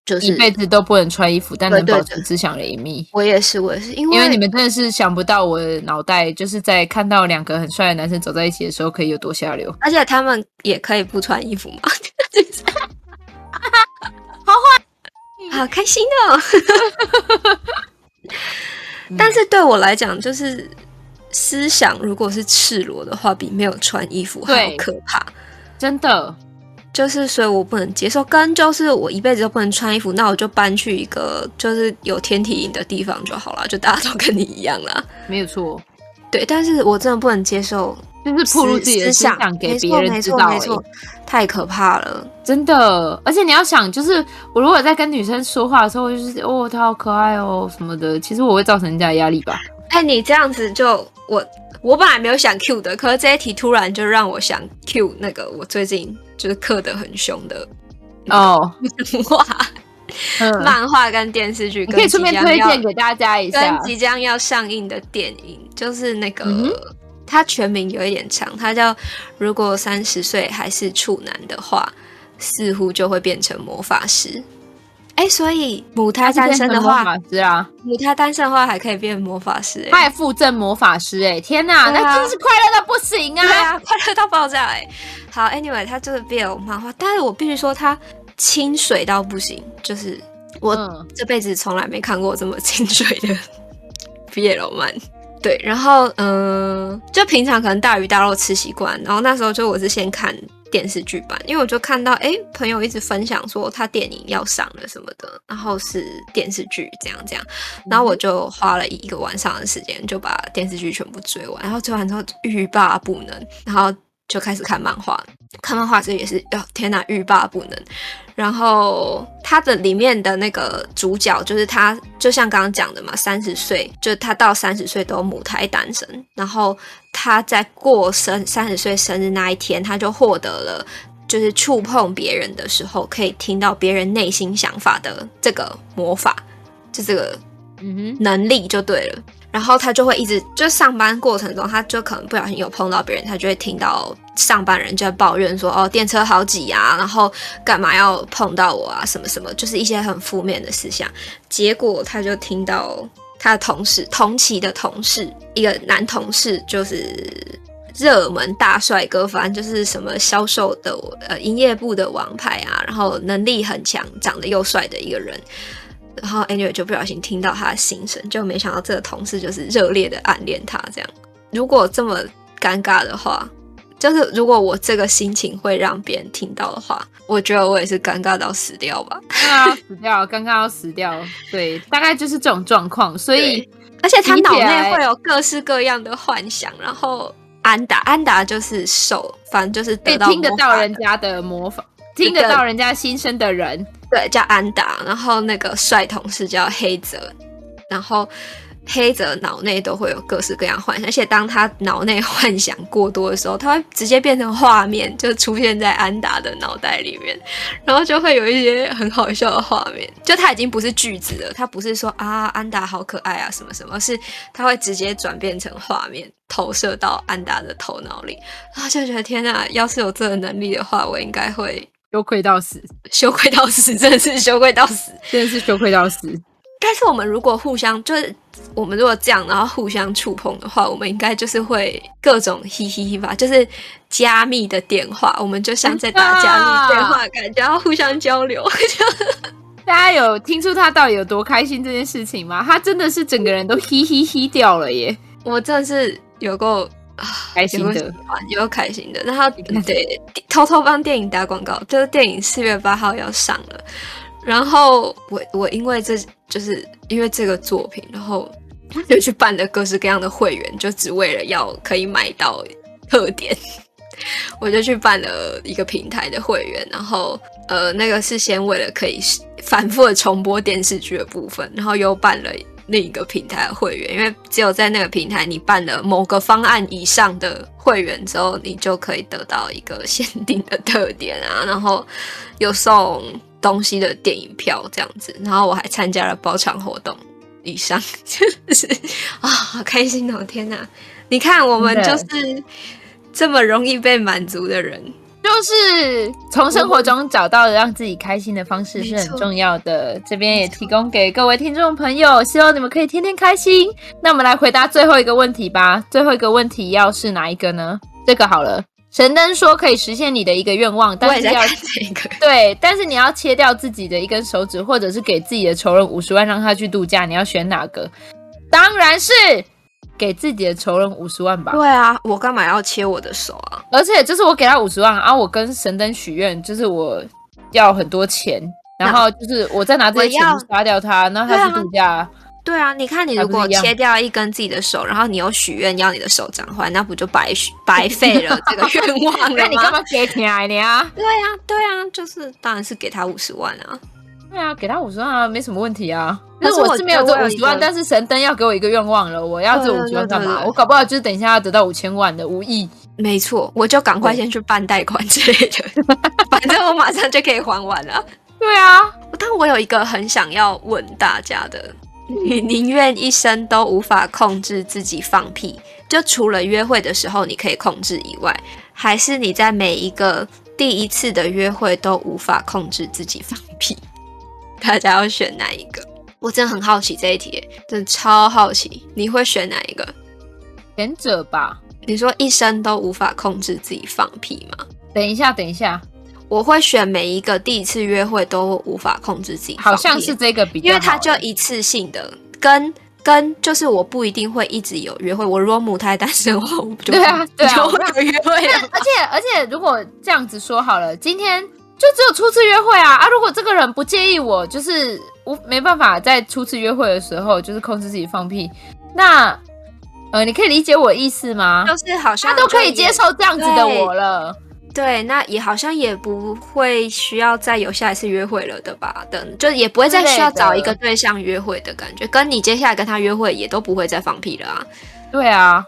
Speaker 1: 就是
Speaker 3: 一辈子都不能穿衣服，但能保持思想的隐秘。
Speaker 1: 我也是，我也是，因为
Speaker 3: 因为你们真的是想不到，我的脑袋就是在看到两个很帅的男生走在一起的时候，可以有多下流。
Speaker 1: 而且他们也可以不穿衣服吗？
Speaker 3: 好
Speaker 1: 开心哦！但是对我来讲，就是思想如果是赤裸的话，比没有穿衣服还要可怕。
Speaker 3: 真的。
Speaker 1: 就是所以我不能接受，跟就是我一辈子都不能穿衣服，那我就搬去一个就是有天体营的地方就好了，就大家都跟你一样啦，
Speaker 3: 没有错。
Speaker 1: 对，但是我真的不能接受，
Speaker 3: 就是暴露自己的思想给别人知道，
Speaker 1: 没错，太可怕了，
Speaker 3: 真的。而且你要想，就是我如果在跟女生说话的时候，我就是哦，她好可爱哦什么的，其实我会造成人家的压力吧？
Speaker 1: 哎，你这样子就我。我本来没有想 Q 的，可是这一题突然就让我想 Q 那个我最近就是刻得很凶的
Speaker 3: 哦，
Speaker 1: 漫画、嗯、漫画跟电视剧，
Speaker 3: 可以顺便推荐给大家一下，
Speaker 1: 跟即将要上映的电影，就是那个、嗯、它全名有一点长，它叫《如果三十岁还是处男的话，似乎就会变成魔法师》。哎，所以母胎单身的话，
Speaker 3: 魔法师啊，
Speaker 1: 母胎单身的话还可以变魔法师，
Speaker 3: 他还附赠魔法师，哎，天哪，啊、那真是快乐到不行啊！
Speaker 1: 对啊，快乐到爆炸，哎。好，Anyway，他就是 BL 漫画，但是我必须说他清水到不行，就是我这辈子从来没看过这么清水的 BL 漫。对，然后嗯、呃，就平常可能大鱼大肉吃习惯，然后那时候就我是先看。电视剧版，因为我就看到，哎，朋友一直分享说他电影要上了什么的，然后是电视剧这样这样，然后我就花了一个晚上的时间就把电视剧全部追完，然后追完之后欲罢不能，然后就开始看漫画，看漫画这也是，哦天哪，欲罢不能。然后他的里面的那个主角就是他，就像刚刚讲的嘛，三十岁，就他到三十岁都母胎单身。然后他在过生三十岁生日那一天，他就获得了，就是触碰别人的时候可以听到别人内心想法的这个魔法，就这个嗯能力就对了。然后他就会一直就上班过程中，他就可能不小心有碰到别人，他就会听到上班人就在抱怨说：“哦，电车好挤啊，然后干嘛要碰到我啊？什么什么，就是一些很负面的思想。”结果他就听到他的同事，同期的同事，一个男同事，就是热门大帅哥，反正就是什么销售的呃营业部的王牌啊，然后能力很强，长得又帅的一个人。然后 Anyway 就不小心听到他的心声，就没想到这个同事就是热烈的暗恋他。这样，如果这么尴尬的话，就是如果我这个心情会让别人听到的话，我觉得我也是尴尬到死掉吧。
Speaker 3: 尴尬到死掉，尴尬到死掉。对，大概就是这种状况。所以，
Speaker 1: 而且他脑内会有各式各样的幻想。然后安达，安达就是手，反正就是得到
Speaker 3: 听得到人家的魔法，听得到人家心声的人。
Speaker 1: 对，叫安达，然后那个帅同事叫黑泽，然后黑泽脑内都会有各式各样幻想，而且当他脑内幻想过多的时候，他会直接变成画面，就出现在安达的脑袋里面，然后就会有一些很好笑的画面。就他已经不是句子了，他不是说啊安达好可爱啊什么什么，是他会直接转变成画面，投射到安达的头脑里，然后就觉得天哪，要是有这个能力的话，我应该会。
Speaker 3: 羞愧到死，
Speaker 1: 羞愧到死，真的是羞愧到死，
Speaker 3: 真的是羞愧到死。
Speaker 1: 但是我们如果互相，就是我们如果这样，然后互相触碰的话，我们应该就是会各种嘿嘿嘿吧，就是加密的电话，我们就像在打加密电话，感觉要互相交流。
Speaker 3: 大家有听出他到底有多开心这件事情吗？他真的是整个人都嘿嘿嘿掉了耶！
Speaker 1: 我真的是有够。啊，开心的，也有开心的。然后对，偷偷帮电影打广告，就是电影四月八号要上了。然后我我因为这就是因为这个作品，然后就去办了各式各样的会员，就只为了要可以买到特典。我就去办了一个平台的会员，然后呃，那个是先为了可以反复的重播电视剧的部分，然后又办了。另一个平台的会员，因为只有在那个平台，你办了某个方案以上的会员之后，你就可以得到一个限定的特点啊，然后有送东西的电影票这样子，然后我还参加了包场活动以上，就 是啊，好开心哦！天哪，你看我们就是这么容易被满足的人。
Speaker 3: 就是从生活中找到了让自己开心的方式是很重要的。这边也提供给各位听众朋友，希望你们可以天天开心。那我们来回答最后一个问题吧。最后一个问题要是哪一个呢？这个好了。神灯说可以实现你的一个愿望，但是要对，但是你要切掉自己的一根手指，或者是给自己的仇人五十万让他去度假，你要选哪个？当然是给自己的仇人五十万吧？
Speaker 1: 对啊，我干嘛要切我的手啊？
Speaker 3: 而且就是我给他五十万，啊，我跟神灯许愿，就是我要很多钱，然后就是我再拿这些钱杀掉他，然后他去度假。
Speaker 1: 对啊，你看你如果切掉一根自己的手，然后你又许愿要你的手长回来，那不就白白费了这个愿望了吗？
Speaker 3: 那 你干嘛给钱啊？对啊，
Speaker 1: 对啊，就是当然是给他五十万啊。
Speaker 3: 对啊，给他五十万啊，没什么问题啊。但是我是没有这五十万，但是神灯要给我一个愿望了，我要这五十万干嘛？我搞不好就是等一下要得到五千万的无意。
Speaker 1: 没错，我就赶快先去办贷款之类的，反正我马上就可以还完了。
Speaker 3: 对啊，
Speaker 1: 但我有一个很想要问大家的。你宁愿一生都无法控制自己放屁，就除了约会的时候你可以控制以外，还是你在每一个第一次的约会都无法控制自己放屁？大家要选哪一个？我真的很好奇这一题，真的超好奇，你会选哪一个？
Speaker 3: 前者吧。
Speaker 1: 你说一生都无法控制自己放屁吗？
Speaker 3: 等一下，等一下。
Speaker 1: 我会选每一个第一次约会都无法控制自己，
Speaker 3: 好像是这个比较，
Speaker 1: 因为它就一次性的，跟跟就是我不一定会一直有约会。我如果母胎单身的话，我就
Speaker 3: 对啊，对啊，
Speaker 1: 就会有约会。
Speaker 3: 而且而且，如果这样子说好了，今天就只有初次约会啊啊！如果这个人不介意我，就是我没办法在初次约会的时候就是控制自己放屁，那呃，你可以理解我意思吗？
Speaker 1: 就是好像
Speaker 3: 他都可以接受这样子的我了。
Speaker 1: 对，那也好像也不会需要再有下一次约会了的吧？等就也不会再需要找一个对象约会的感觉，跟你接下来跟他约会也都不会再放屁了啊。
Speaker 3: 对啊，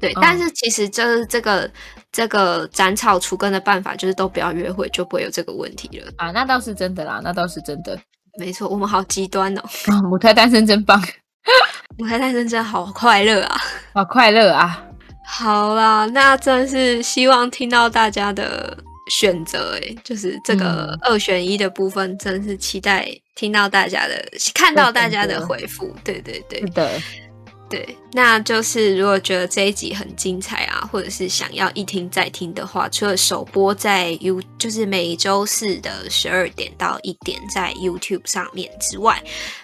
Speaker 1: 对，嗯、但是其实就是这个这个斩草除根的办法，就是都不要约会，就不会有这个问题了
Speaker 3: 啊。那倒是真的啦，那倒是真的，
Speaker 1: 没错，我们好极端哦。
Speaker 3: 哦，母胎单身真棒，
Speaker 1: 母胎单身真的好快乐啊，
Speaker 3: 好快乐啊。
Speaker 1: 好啦，那真是希望听到大家的选择，哎，就是这个二选一的部分，真是期待听到大家的，看到大家的回复。对对对，
Speaker 3: 是的，
Speaker 1: 对，那就是如果觉得这一集很精彩啊，或者是想要一听再听的话，除了首播在 You，就是每周四的十二点到一点在 YouTube 上面之外，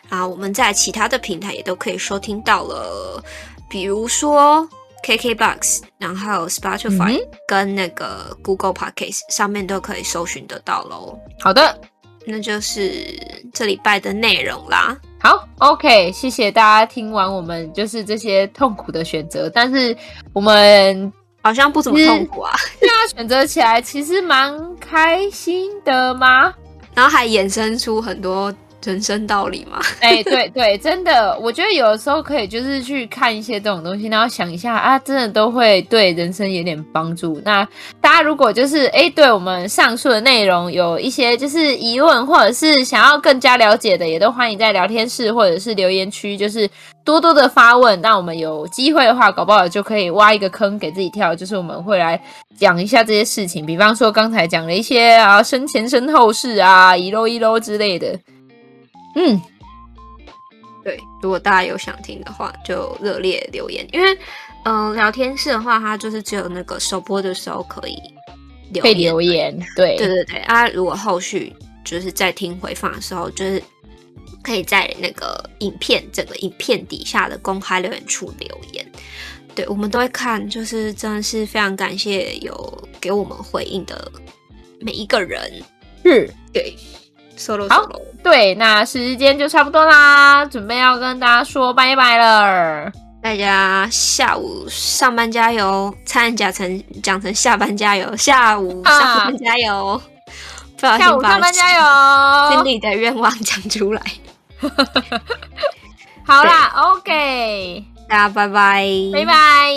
Speaker 1: 啊，我们在其他的平台也都可以收听到了，比如说。KKBOX，然后 Spotify、嗯、跟那个 Google Podcast 上面都可以搜寻得到喽。
Speaker 3: 好的，
Speaker 1: 那就是这礼拜的内容啦。
Speaker 3: 好，OK，谢谢大家听完我们就是这些痛苦的选择，但是我们
Speaker 1: 好像不怎么痛苦啊。
Speaker 3: 对啊选择起来其实蛮开心的嘛？
Speaker 1: 然后还衍生出很多。人生道理嘛，
Speaker 3: 哎、对对，真的，我觉得有的时候可以就是去看一些这种东西，然后想一下啊，真的都会对人生有点帮助。那大家如果就是哎、对我们上述的内容有一些就是疑问，或者是想要更加了解的，也都欢迎在聊天室或者是留言区，就是多多的发问。那我们有机会的话，搞不好就可以挖一个坑给自己跳，就是我们会来讲一下这些事情，比方说刚才讲了一些啊生前身后事啊，一搂一搂之类的。嗯，
Speaker 1: 对，如果大家有想听的话，就热烈留言。因为，嗯、呃，聊天室的话，它就是只有那个首播的时候可以留言，
Speaker 3: 可以留言。对，
Speaker 1: 对对对啊！如果后续就是在听回放的时候，就是可以在那个影片整个影片底下的公开留言处留言。对，我们都会看，就是真的是非常感谢有给我们回应的每一个人。
Speaker 3: 是，
Speaker 1: 对。Solo,
Speaker 3: 对，那时间就差不多啦，准备要跟大家说拜拜了。
Speaker 1: 大家下午上班加油，差点讲成讲成下班加油，下午上班加油，啊、不小心把下午上班加油，心里的愿望讲出来。
Speaker 3: 好啦，OK，
Speaker 1: 大家拜拜，
Speaker 3: 拜拜。